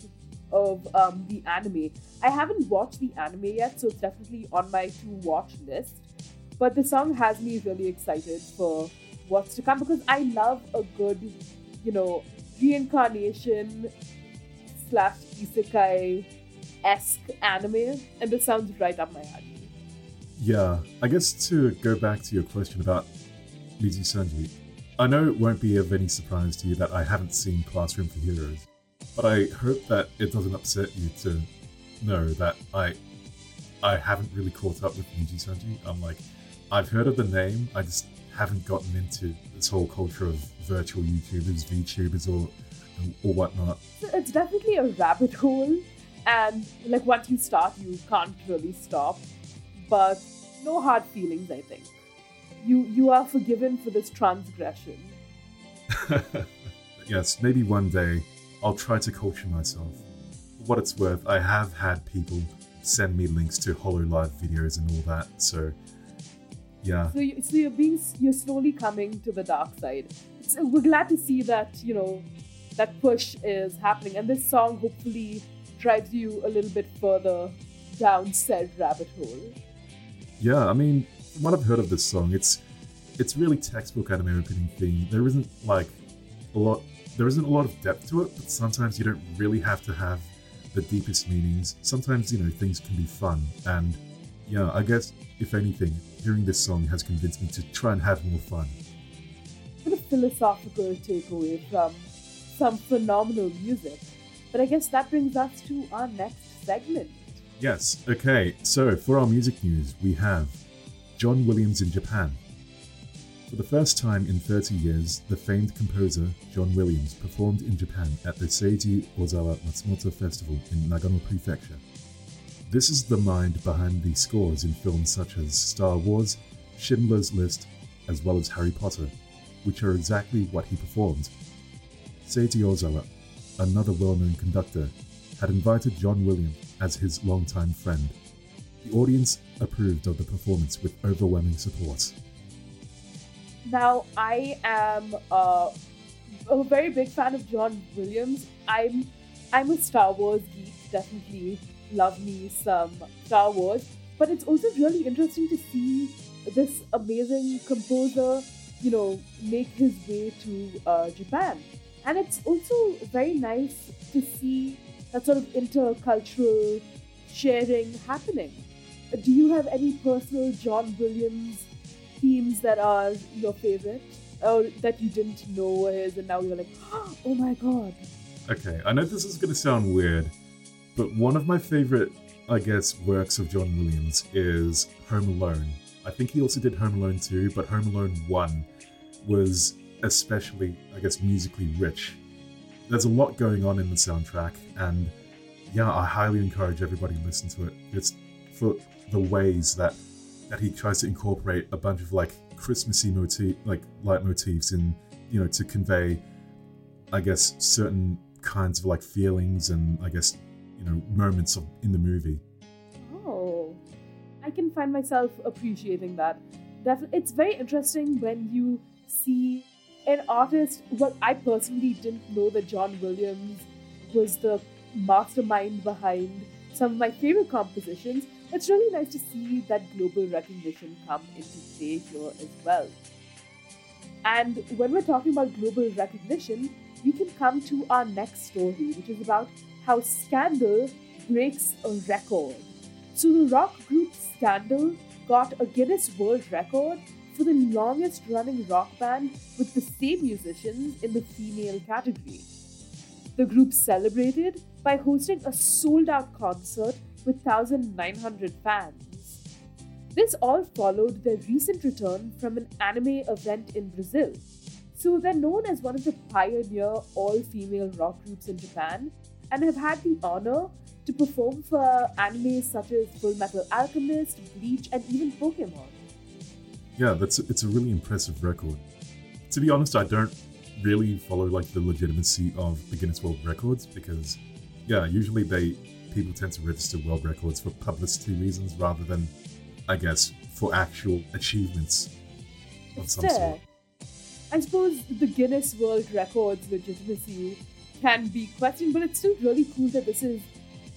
of um, the anime. I haven't watched the anime yet, so it's definitely on my to watch list. But the song has me really excited for what's to come because I love a good, you know, reincarnation slash isekai esque anime, and this sounds right up my alley. Yeah, I guess to go back to your question about Nijisanji, I know it won't be of any surprise to you that I haven't seen Classroom for Heroes, but I hope that it doesn't upset you to know that I I haven't really caught up with Nijisanji. I'm like, I've heard of the name, I just haven't gotten into this whole culture of virtual YouTubers, VTubers, or or whatnot. It's definitely a rabbit hole, and like once you start, you can't really stop. But no hard feelings, I think. You you are forgiven for this transgression. yes, maybe one day I'll try to culture myself. For what it's worth, I have had people send me links to HoloLive videos and all that, so yeah. So, you, so you're being you're slowly coming to the dark side. So we're glad to see that you know that push is happening, and this song hopefully drives you a little bit further down said rabbit hole. Yeah, I mean, from what I've heard of this song, it's it's really textbook anime opening theme. There isn't like a lot there isn't a lot of depth to it, but sometimes you don't really have to have the deepest meanings. Sometimes, you know, things can be fun. And yeah, I guess if anything, hearing this song has convinced me to try and have more fun. What a philosophical takeaway from some phenomenal music. But I guess that brings us to our next segment. Yes, okay, so for our music news, we have John Williams in Japan. For the first time in 30 years, the famed composer John Williams performed in Japan at the Seiji Ozawa Matsumoto Festival in Nagano Prefecture. This is the mind behind the scores in films such as Star Wars, Schindler's List, as well as Harry Potter, which are exactly what he performed. Seiji Ozawa, another well known conductor, had invited John Williams as his longtime friend. The audience approved of the performance with overwhelming support. Now, I am uh, a very big fan of John Williams. I'm I'm a Star Wars geek. Definitely love me some Star Wars. But it's also really interesting to see this amazing composer, you know, make his way to uh, Japan. And it's also very nice to see that sort of intercultural sharing happening. Do you have any personal John Williams themes that are your favorite? Or that you didn't know his and now you're like, oh my god. Okay, I know this is going to sound weird, but one of my favorite, I guess, works of John Williams is Home Alone. I think he also did Home Alone 2, but Home Alone 1 was especially, I guess, musically rich. There's a lot going on in the soundtrack, and yeah, I highly encourage everybody to listen to it. It's for the ways that that he tries to incorporate a bunch of like Christmassy motif, like leitmotifs, in you know to convey, I guess, certain kinds of like feelings and I guess you know moments of in the movie. Oh, I can find myself appreciating that. Definitely, it's very interesting when you see an artist. Well, I personally didn't know that John Williams was the mastermind behind some of my favorite compositions. It's really nice to see that global recognition come into play here as well. And when we're talking about global recognition, we can come to our next story, which is about how Scandal breaks a record. So the rock group Scandal got a Guinness World Record for the longest running rock band with the same musicians in the female category. The group celebrated by hosting a sold out concert with 1,900 fans. This all followed their recent return from an anime event in Brazil. So they're known as one of the pioneer all female rock groups in Japan and have had the honor to perform for animes such as Full Metal Alchemist, Bleach, and even Pokemon. Yeah, that's it's a really impressive record. To be honest, I don't really follow like the legitimacy of the Guinness World Records because yeah, usually they people tend to register world records for publicity reasons rather than I guess for actual achievements of It's some fair. sort. I suppose the Guinness World Records legitimacy can be questioned, but it's still really cool that this is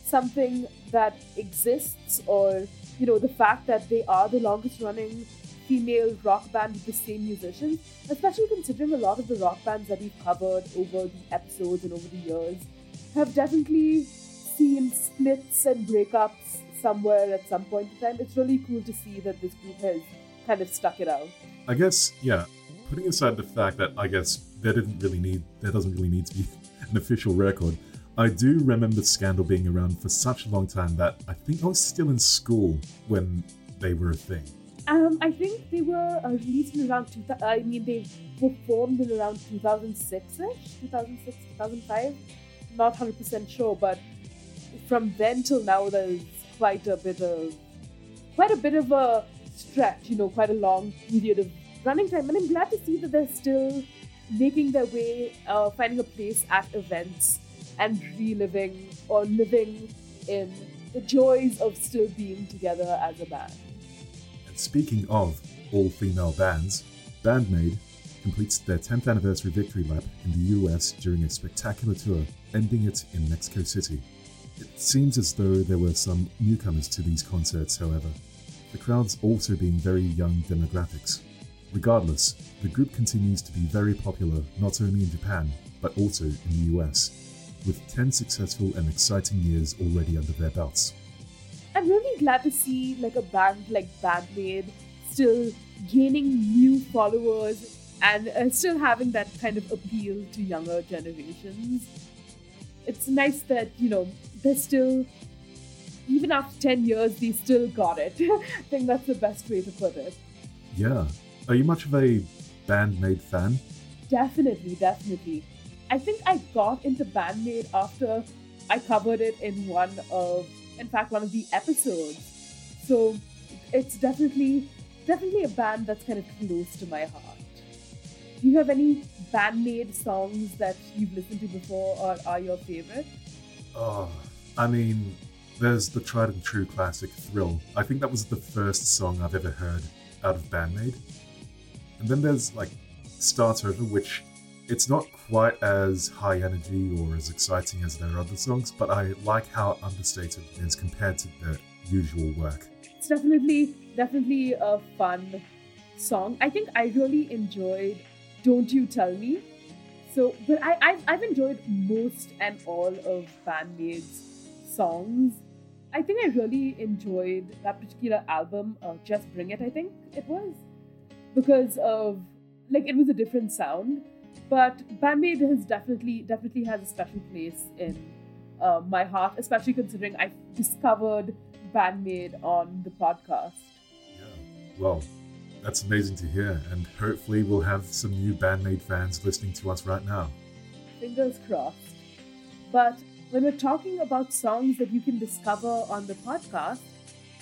something that exists, or you know, the fact that they are the longest running female rock band with the same musicians, especially considering a lot of the rock bands that we've covered over the episodes and over the years have definitely seen splits and breakups somewhere at some point in time. It's really cool to see that this group has kind of stuck it out. I guess, yeah, putting aside the fact that I guess there didn't really need there doesn't really need to be an official record. I do remember Scandal being around for such a long time that I think I was still in school when they were a thing. Um, I think they were uh, released in around 2000. I mean, they were formed in around 2006 ish, 2006, 2005. Not 100% sure, but from then till now, there's quite a bit of quite a bit of a stretch, you know, quite a long period of running time. And I'm glad to see that they're still making their way, uh, finding a place at events and reliving or living in the joys of still being together as a band. And speaking of all female bands, BAND-MAID completes their 10th anniversary victory lap in the US during a spectacular tour, ending it in Mexico City. It seems as though there were some newcomers to these concerts, however, the crowds also being very young demographics. Regardless, the group continues to be very popular not only in Japan, but also in the US, with 10 successful and exciting years already under their belts. I'm really glad to see like a band like BAND-MAID still gaining new followers and uh, still having that kind of appeal to younger generations. It's nice that you know they're still, even after ten years, they still got it. I think that's the best way to put it. Yeah. Are you much of a BAND-MAID fan? Definitely, definitely. I think I got into BAND-MAID after I covered it in one of, in fact, one of the episodes. So it's definitely, definitely a band that's kind of close to my heart. Do you have any BAND-MAID songs that you've listened to before or are your favorite? Oh, I mean, there's the tried and true classic Thrill. I think that was the first song I've ever heard out of BAND-MAID. And then there's like Start Over, which it's not quite as high energy or as exciting as their other songs, but I like how understated it is compared to their usual work. It's definitely, definitely a fun song. I think I really enjoyed Don't You Tell Me. So, but I, I've, I've enjoyed most and all of BAND-MAID's songs. I think I really enjoyed that particular album, uh, Just Bring It, I think it was, because of, like, it was a different sound. But BAND-MAID has definitely, definitely has a special place in uh, my heart, especially considering I discovered BAND-MAID on the podcast. Yeah. Well, that's amazing to hear, and hopefully we'll have some new BAND-MAID fans listening to us right now. Fingers crossed. But when we're talking about songs that you can discover on the podcast,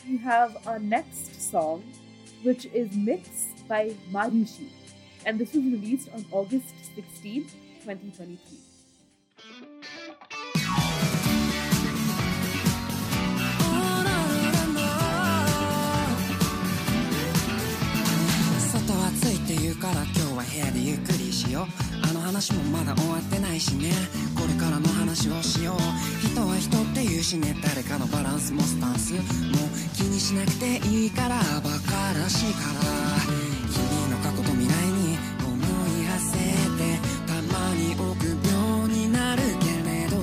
we have our next song, which is Mix by Marishi. And this was released on August 16, 2023. 話もまだ終わってないしね。これからの話をしよう。人は人って言うしね。誰かのバランスもスタンス。も気にしなくていいからバカらしいから。君の過去と未来に思い馳せて。たまに臆病になるけれど。不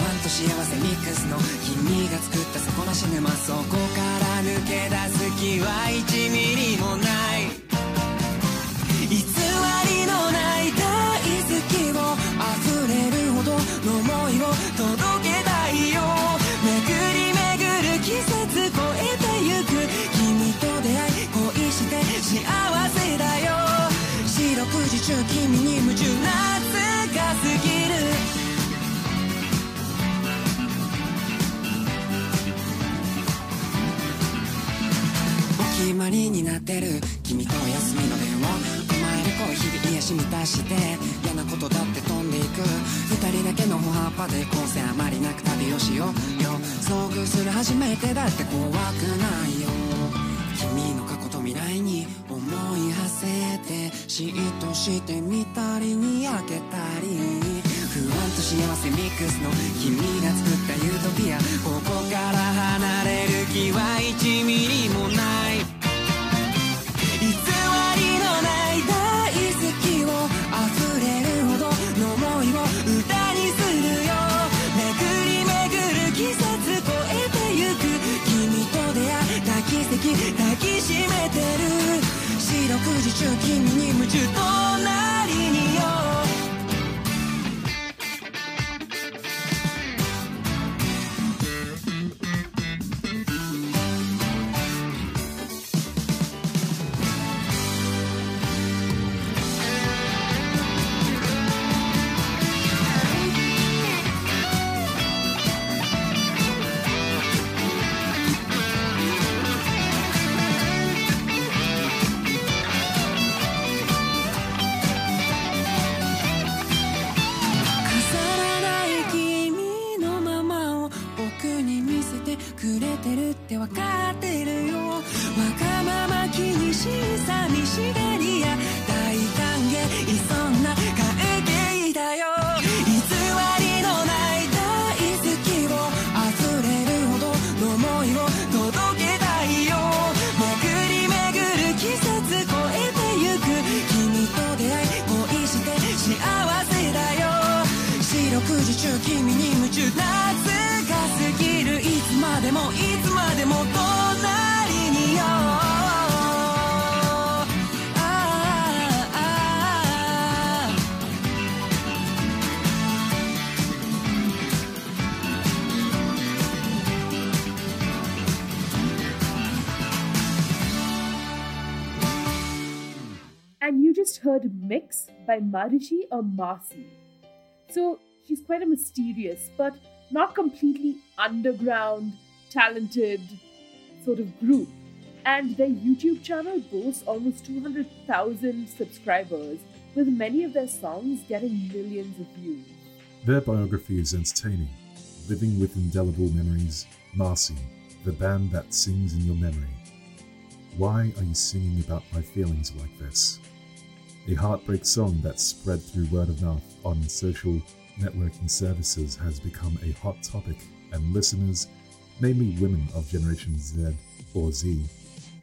安と幸せミックスの。君が作った底なし沼。そこから抜け出す気は1ミまりになってる。君と休みの電話。甘える声日々癒し満たして。嫌なことだって飛んでいく。二人だけの歩幅で構成あまりなく旅をしよう。よ遭遇する初めてだって怖くないよ。君の過去と未来に思い馳せて。嫉妬してみたりにやけたり。不安と幸せミックスの。君が作ったユートピア。ここから離れる気は1ミリもない。Heard Mix by Marishi or Marcy. So she's quite a mysterious, but not completely underground, talented sort of group. And their YouTube channel boasts almost 200,000 subscribers, with many of their songs getting millions of views. Their biography is entertaining. Living with Indelible Memories, Marcy, the band that sings in your memory. Why are you singing about my feelings like this? A heartbreak song that spread through word of mouth on social networking services has become a hot topic, and listeners, mainly women of Generation Z or Z,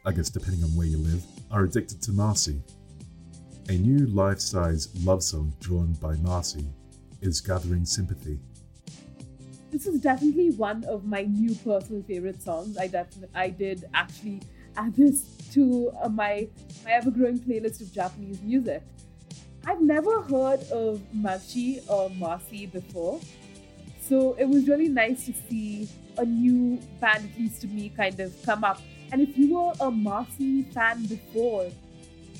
I guess depending on where you live, are addicted to Marcy. A new life size love song drawn by Marcy is gathering sympathy. This is definitely one of my new personal favorite songs. I definitely I did actually add this to uh, my my ever growing playlist of Japanese music. I've never heard of Marchi or Marcy before, so it was really nice to see a new band, at least to me, kind of come up. And if you were a Marcy fan before,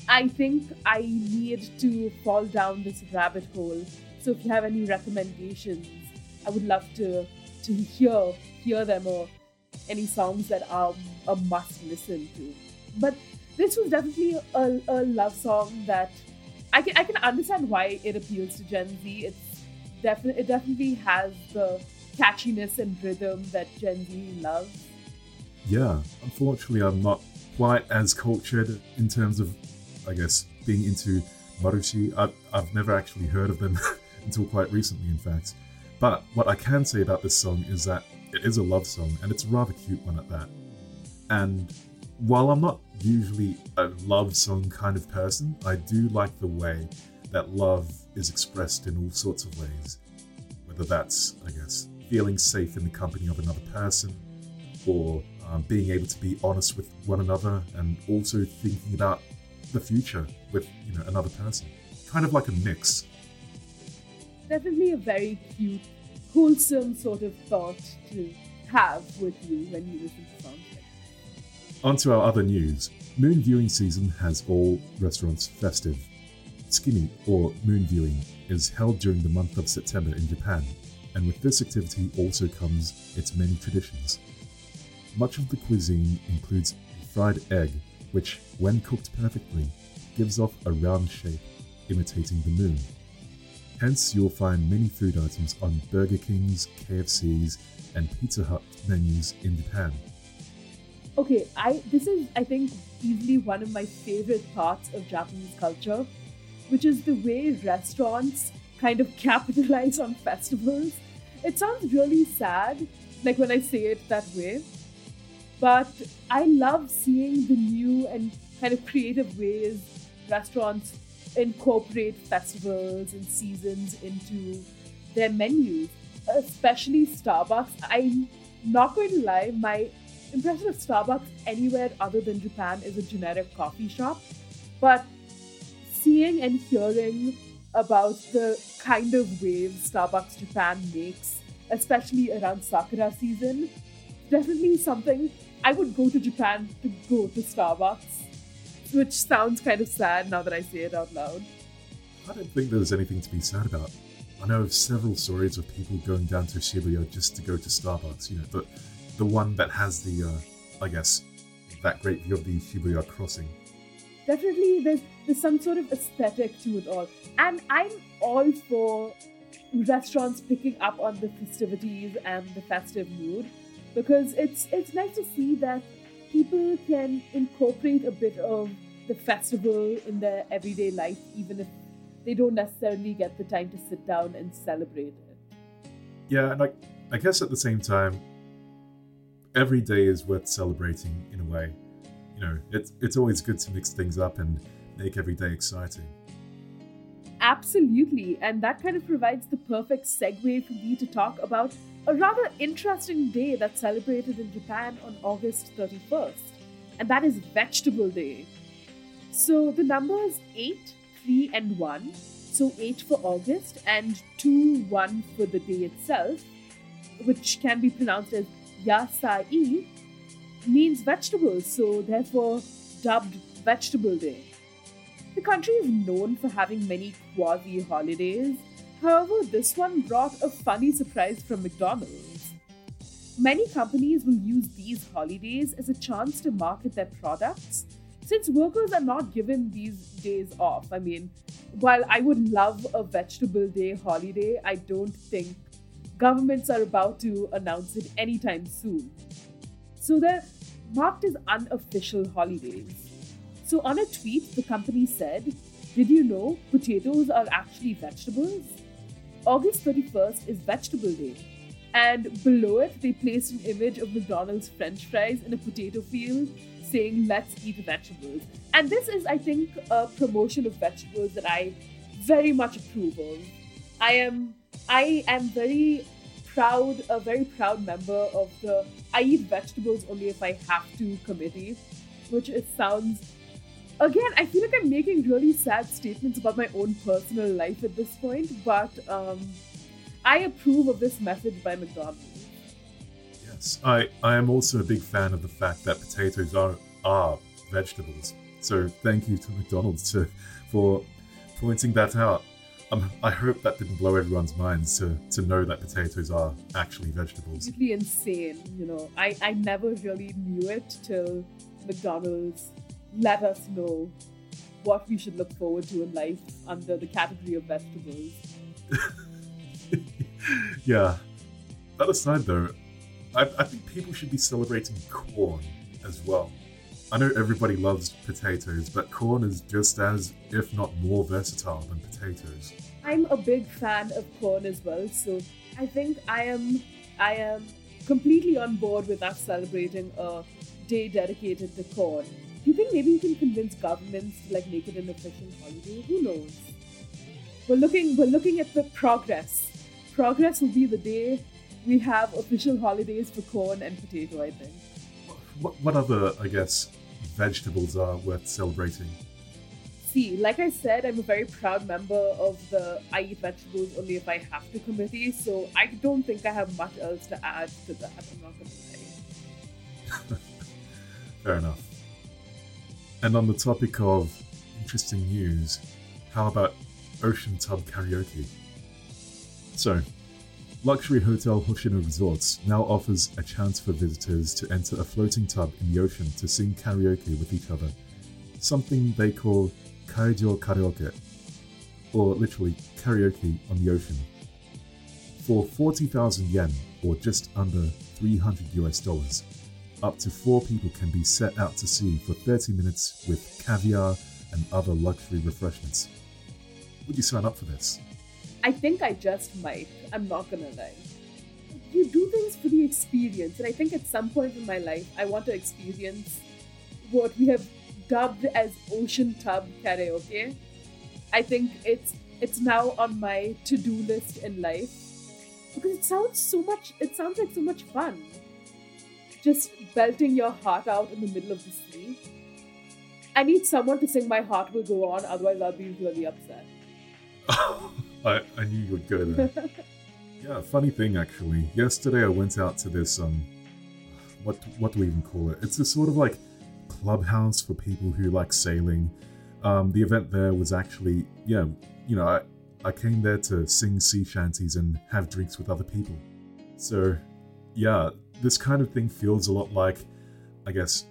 I think I need to fall down this rabbit hole. So if you have any recommendations, I would love to to hear hear them or any songs that are a must listen to. But this was definitely a, a love song that I can I can understand why it appeals to Gen Z. It's definitely it definitely has the catchiness and rhythm that Gen Z loves. Yeah, unfortunately, I'm not quite as cultured in terms of, I guess, being into Marushi. I've, I've never actually heard of them until quite recently, in fact. But what I can say about this song is that it is a love song, and it's a rather cute one at that. And while I'm not usually a love song kind of person, I do like the way that love is expressed in all sorts of ways. Whether that's, I guess, feeling safe in the company of another person, or um, being able to be honest with one another, and also thinking about the future with you know another person. Kind of like a mix. Definitely a very cute, wholesome sort of thought to have with you when you listen to this. On to our other news. Moon viewing season has all restaurants festive. Tsukimi, or moon viewing, is held during the month of September in Japan, and with this activity also comes its many traditions. Much of the cuisine includes a fried egg, which, when cooked perfectly, gives off a round shape, imitating the moon. Hence, you'll find many food items on Burger King's, KFC's, and Pizza Hut menus in Japan. Okay, I this is I think easily one of my favorite parts of Japanese culture, which is the way restaurants kind of capitalize on festivals. It sounds really sad, like when I say it that way, but I love seeing the new and kind of creative ways restaurants incorporate festivals and seasons into their menus, especially Starbucks. I'm not going to lie, my impression of Starbucks anywhere other than Japan is a generic coffee shop, but seeing and hearing about the kind of waves Starbucks Japan makes, especially around Sakura season, definitely something I would go to Japan to go to Starbucks, which sounds kind of sad now that I say it out loud. I don't think there's anything to be sad about. I know of several stories of people going down to Shibuya just to go to Starbucks. You know, the the one that has the, uh, I guess, that great view of the Shibuya crossing. definitely there's there's some sort of aesthetic to it all and i'm all for restaurants picking up on the festivities and the festive mood because it's it's nice to see that people can incorporate a bit of the festival in their everyday life, even if they don't necessarily get the time to sit down and celebrate it. Yeah, and like I guess at the same time, every day is worth celebrating in a way. You know, it's it's always good to mix things up and make every day exciting. Absolutely, and that kind of provides the perfect segue for me to talk about a rather interesting day that's celebrated in Japan on August 31st, and that is Vegetable Day. So the numbers 8, 3, and 1, so 8 for August and 2, 1 for the day itself, which can be pronounced as Yasai, means vegetables, so therefore dubbed Vegetable Day. The country is known for having many quasi holidays. However, this one brought a funny surprise from McDonald's. Many companies will use these holidays as a chance to market their products since workers are not given these days off. I mean, while I would love a vegetable day holiday, I don't think governments are about to announce it anytime soon. So they're marked as unofficial holidays. So, on a tweet, the company said, Did you know potatoes are actually vegetables? August 31st is Vegetable Day. And below it, they placed an image of McDonald's french fries in a potato field saying, Let's eat vegetables. And this is, I think, a promotion of vegetables that I very much approve of. I am I am very proud, a very proud member of the I eat vegetables only if I have to committee, which it sounds again, I feel like I'm making really sad statements about my own personal life at this point, but um, I approve of this message by McDonald's. Yes, I, I am also a big fan of the fact that potatoes are are vegetables. So thank you to McDonald's to, for pointing that out. Um, I hope that didn't blow everyone's minds to, to know that potatoes are actually vegetables. Completely insane, you know. I, I never really knew it till McDonald's let us know what we should look forward to in life under the category of vegetables. yeah. That aside, though, I, I think people should be celebrating corn as well. I know everybody loves potatoes, but corn is just as, if not more versatile than potatoes. I'm a big fan of corn as well, so I think I am I am completely on board with us celebrating a day dedicated to corn. Do you think maybe you can convince governments to like make it an official holiday? Who knows? We're looking we're looking at the progress. Progress will be the day we have official holidays for corn and potato, I think. What, what other, I guess, vegetables are worth celebrating? See, like I said, I'm a very proud member of the I eat vegetables only if I have to committee, so I don't think I have much else to add to that. I'm not gonna lie. Fair enough. And on the topic of interesting news, how about ocean tub karaoke? So, luxury hotel Hoshino Resorts now offers a chance for visitors to enter a floating tub in the ocean to sing karaoke with each other, something they call kaijo karaoke, or literally karaoke on the ocean. For 40,000 yen, or just under 300 US dollars, up to four people can be set out to sea for 30 minutes with caviar and other luxury refreshments. Would you sign up for this? I think I just might. I'm not gonna lie. You do things for the experience, and I think at some point in my life, I want to experience what we have dubbed as ocean tub karaoke. I think it's it's now on my to-do list in life because it sounds so much. It sounds like so much fun. Just belting your heart out in the middle of the sea. I need someone to sing "My Heart Will Go On," otherwise I'll be really upset. I, I knew you would go there. yeah, funny thing actually. Yesterday I went out to this um what what do we even call it? It's a sort of like clubhouse for people who like sailing. Um, the event there was actually yeah, you know, I, I came there to sing sea shanties and have drinks with other people. So yeah, this kind of thing feels a lot like I guess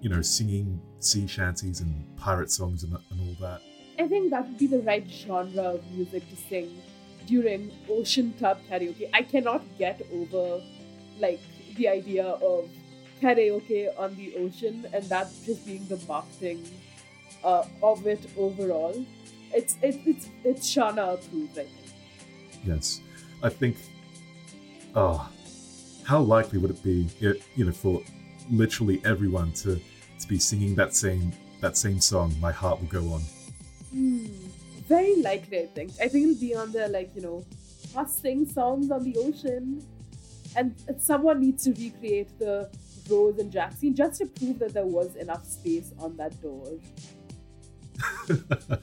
you know, singing sea shanties and pirate songs and, and all that. I think that would be the right genre of music to sing during ocean tub karaoke. I cannot get over like the idea of karaoke on the ocean and that just being the marketing uh, of it overall. It's it's it's it's Shanna approved, I think. Yes, I think. Oh, how likely would it be, you know, for literally everyone to to be singing that same that same song? My heart will go on. Very likely, I think. I think it'll be on there, like, you know, us sing songs on the ocean. And someone needs to recreate the Rose and Jack scene just to prove that there was enough space on that door.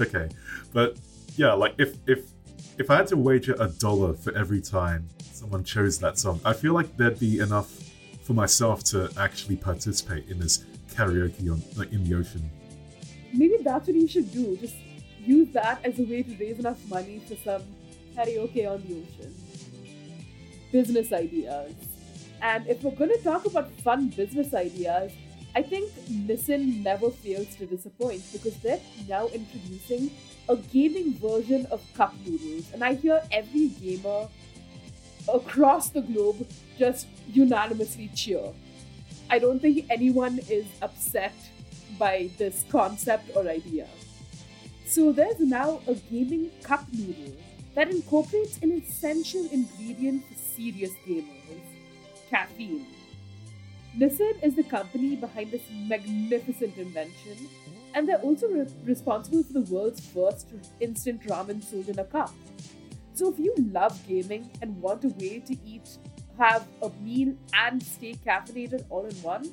okay, but yeah, like if if if I had to wager a dollar for every time someone chose that song, I feel like there'd be enough for myself to actually participate in this karaoke on like in the ocean. Maybe that's what you should do. Just use that as a way to raise enough money for some karaoke on the ocean. Business ideas. And if we're going to talk about fun business ideas, I think Nissin never fails to disappoint because they're now introducing a gaming version of cup noodles. And I hear every gamer across the globe just unanimously cheer. I don't think anyone is upset by this concept or idea. So there's now a gaming cup noodle that incorporates an essential ingredient for serious gamers caffeine. Nissin is the company behind this magnificent invention, and they're also re- responsible for the world's first instant ramen sold in a cup. So if you love gaming and want a way to eat, have a meal, and stay caffeinated all in one,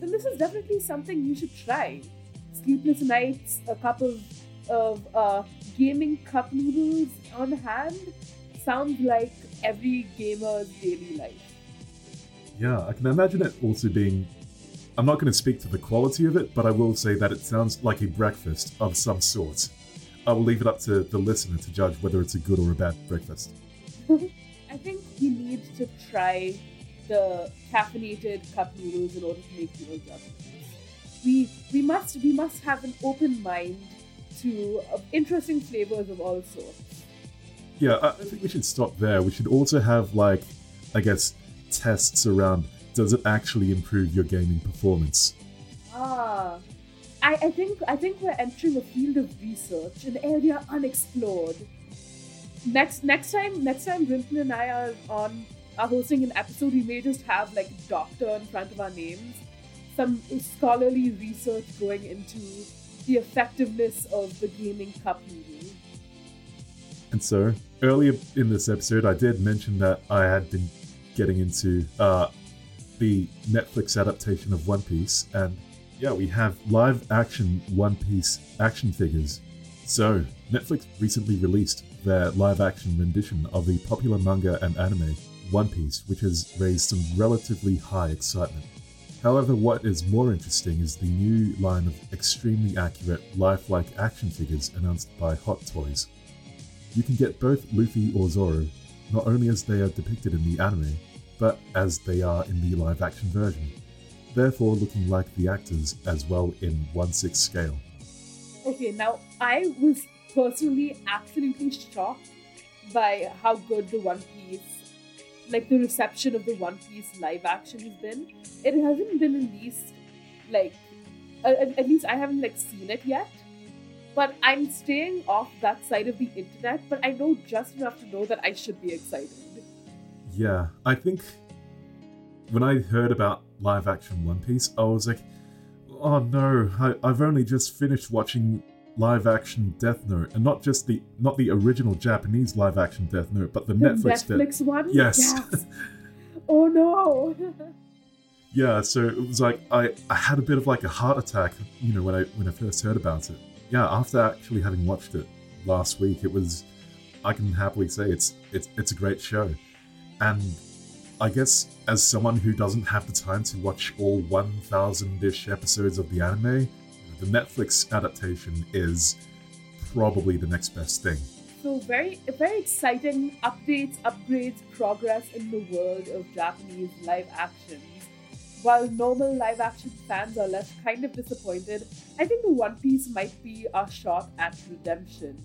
then this is definitely something you should try. Sleepless nights, a cup of, of uh, gaming cup noodles on hand sounds like every gamer's daily life. Yeah, I can imagine it also being. I'm not going to speak to the quality of it, but I will say that it sounds like a breakfast of some sort. I will leave it up to the listener to judge whether it's a good or a bad breakfast. I think you need to try the caffeinated cup noodles in order to make your judgments. We we must we must have an open mind to uh, interesting flavors of all sorts. Yeah, I I think we should stop there. We should also have, like, I guess, tests around does it actually improve your gaming performance? Ah, I, I think I think we're entering a field of research, an area unexplored. Next next time next time Brinton and I are on are hosting an episode, we may just have like doctor in front of our names, some scholarly research going into the effectiveness of the gaming cup noodle. And so, earlier in this episode, I did mention that I had been getting into uh, the Netflix adaptation of One Piece, and yeah, we have live action One Piece action figures. So, Netflix recently released their live action rendition of the popular manga and anime One Piece, which has raised some relatively high excitement. However, what is more interesting is the new line of extremely accurate, lifelike action figures announced by Hot Toys. You can get both Luffy or Zoro, not only as they are depicted in the anime, but as they are in the live action version, therefore looking like the actors as well in 1 6 scale. Okay, now I was personally absolutely shocked by how good the One Piece, like the reception of the One Piece live action has been. It hasn't been released, like, at, at least I haven't like seen it yet. But I'm staying off that side of the internet. But I know just enough to know that I should be excited. Yeah, I think when I heard about live action One Piece, I was like, oh no, I, I've only just finished watching live action Death Note, and not just the not the original Japanese live action Death Note, but the, The Netflix, Death- Netflix one. Yes. oh no. Yeah, so it was like I, I had a bit of like a heart attack, you know, when I when I first heard about it. Yeah, after actually having watched it last week, it was I can happily say it's it's it's a great show. And I guess as someone who doesn't have the time to watch all 1000-ish episodes of the anime, the Netflix adaptation is probably the next best thing. So very, very exciting updates, upgrades, progress in the world of Japanese live actions. While normal live action fans are left kind of disappointed, I think the One Piece might be our shot at redemption.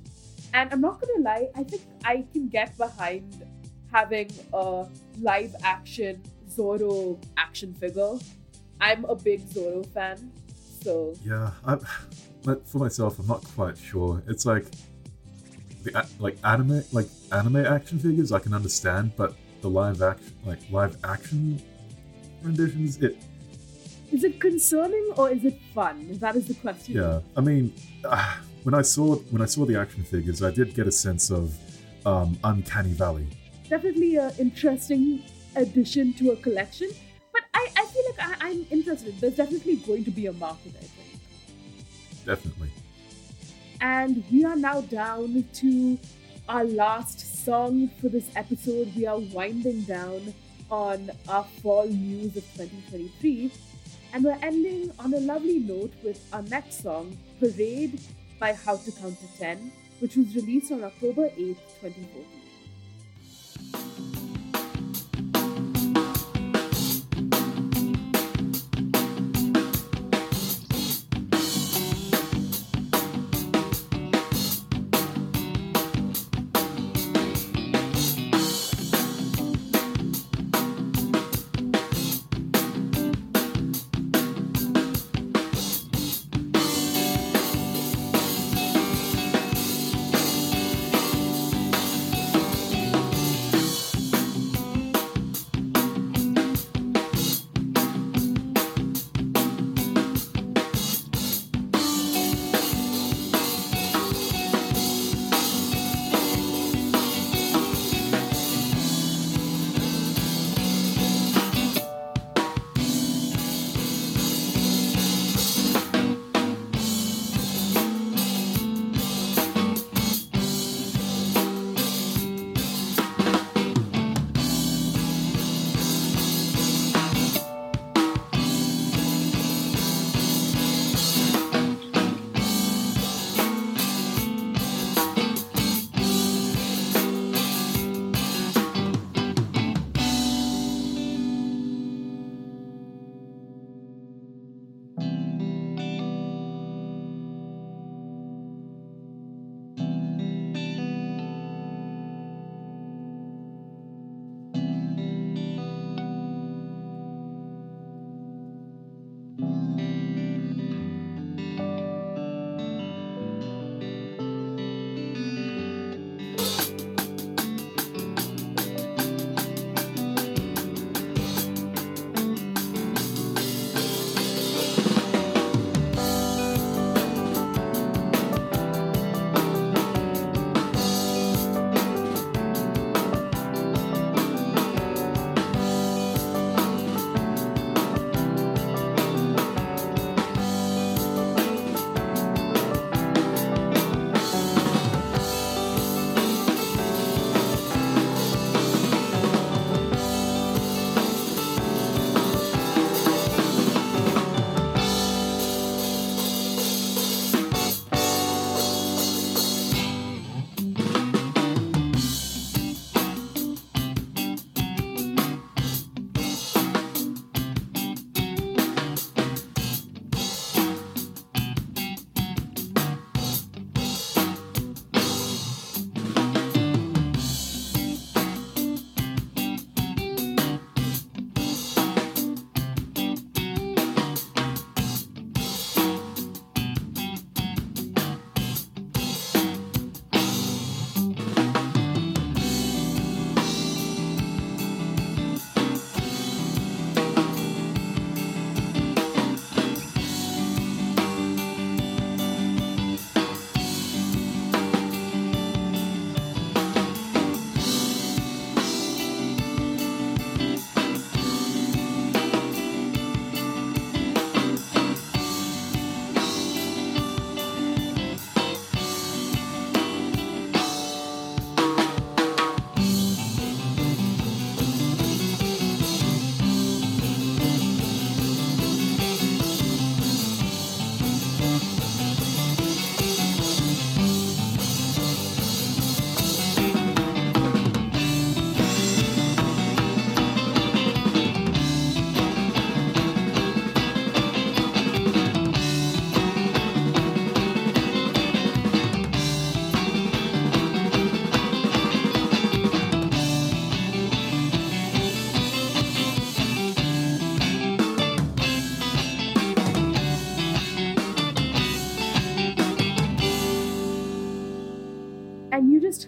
And I'm not gonna lie, I think I can get behind having a live action Zoro action figure. I'm a big Zoro fan, so Yeah, I, but for myself, I'm not quite sure. It's like the like anime, like anime action figures, I can understand, but the live action, like live action renditions, it is it concerning or is it fun? That is the question. yeah. I mean, uh, when I saw when I saw the action figures, I did get a sense of um, uncanny valley. Definitely an interesting addition to a collection. But I, I like I, I'm interested. There's definitely going to be a market, I think. Definitely. And we are now down to our last song for this episode. We are winding down on our fall news of 2023. And we're ending on a lovely note with our next song, Parade by How to Count to 10, which was released on October 8th, 2014.「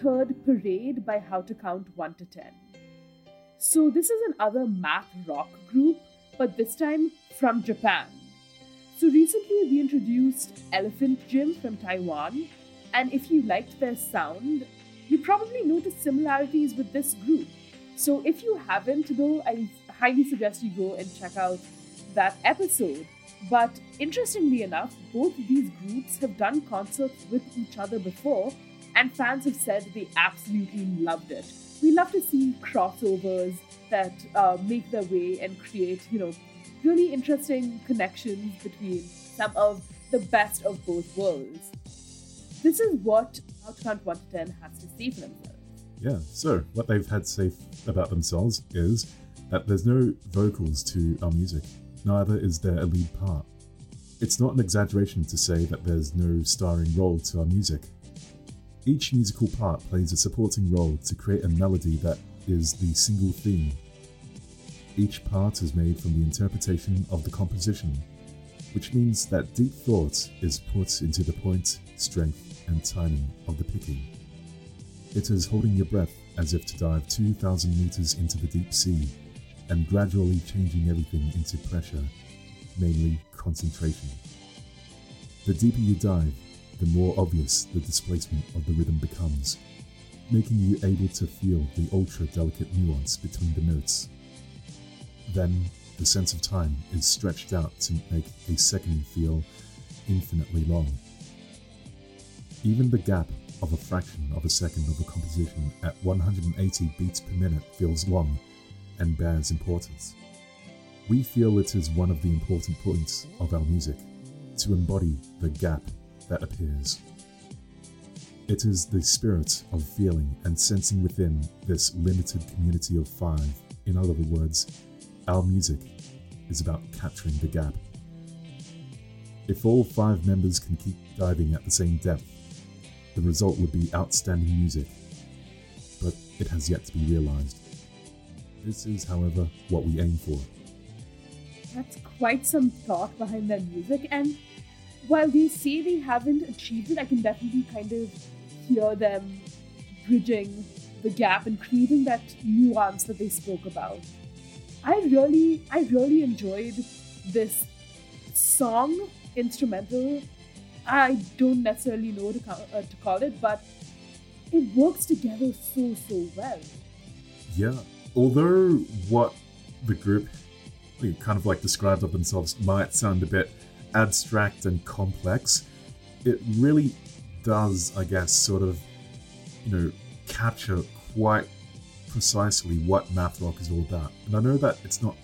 heard Parade by How to Count 1 to 10. So, this is another math rock group, but this time from Japan. So, recently we introduced Elephant Gym from Taiwan, and if you liked their sound, you probably noticed similarities with this group. So, if you haven't, though, I highly suggest you go and check out that episode. But interestingly enough, both these groups have done concerts with each other before, and fans have said they absolutely loved it. We love to see crossovers that uh, make their way and create, you know, really interesting connections between some of the best of both worlds. This is what 1 to 10 has to say for themselves. Yeah, so what they've had to say about themselves is that there's no vocals to our music, neither is there a lead part. It's not an exaggeration to say that there's no starring role to our music. Each musical part plays a supporting role to create a melody that is the single theme. Each part is made from the interpretation of the composition, which means that deep thought is put into the point, strength, and timing of the picking. It is holding your breath as if to dive 2,000 meters into the deep sea and gradually changing everything into pressure, mainly concentration. The deeper you dive, the more obvious the displacement of the rhythm becomes, making you able to feel the ultra delicate nuance between the notes. Then, the sense of time is stretched out to make a second feel infinitely long. Even the gap of a fraction of a second of a composition at 180 beats per minute feels long and bears importance. We feel it is one of the important points of our music to embody the gap that appears. It is the spirit of feeling and sensing within this limited community of five. In other words, our music is about capturing the gap. If all five members can keep diving at the same depth, the result would be outstanding music, but it has yet to be realized. This is, however, what we aim for. That's quite some thought behind their music, and while they say they haven't achieved it, I can definitely kind of hear them bridging the gap and creating that nuance that they spoke about. I really, I really enjoyed this song instrumental. I don't necessarily know to, uh, to call it, but it works together so so well. Yeah, although what the group kind of like described of themselves might sound a bit abstract and complex, it really does, I guess, sort of, you know, capture quite precisely what math rock is all about. And I know that it's not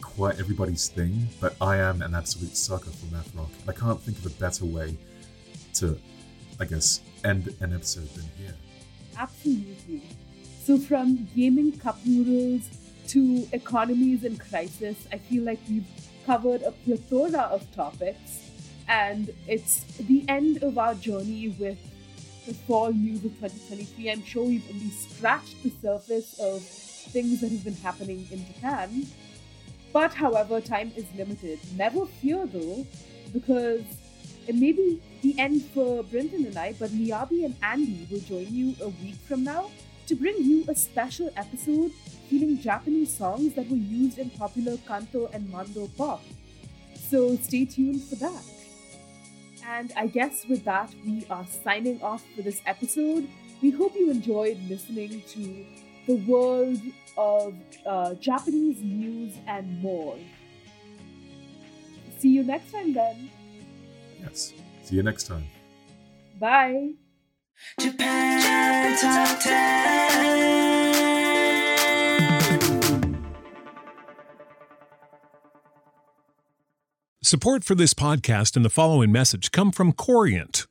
quite everybody's thing, but I am an absolute sucker for math rock. I can't think of a better way to, I guess, end an episode than here. Absolutely. So, from gaming cup noodles to economies in crisis, I feel like we've covered a plethora of topics, and it's the end of our journey with the fall news of 2023. I'm sure we've only scratched the surface of things that have been happening in Japan. But, however, time is limited. Never fear though, because it may be the end for Brinton and I, but Miyabi and Andy will join you a week from now to bring you a special episode featuring Japanese songs that were used in popular Canto and Mando pop. So stay tuned for that. And I guess with that, we are signing off for this episode. We hope you enjoyed listening to the world of uh, Japanese news and more. See you next time then. Yes. See you next time. Bye. Japan Top 10. Support for this podcast and the following message come from Corient.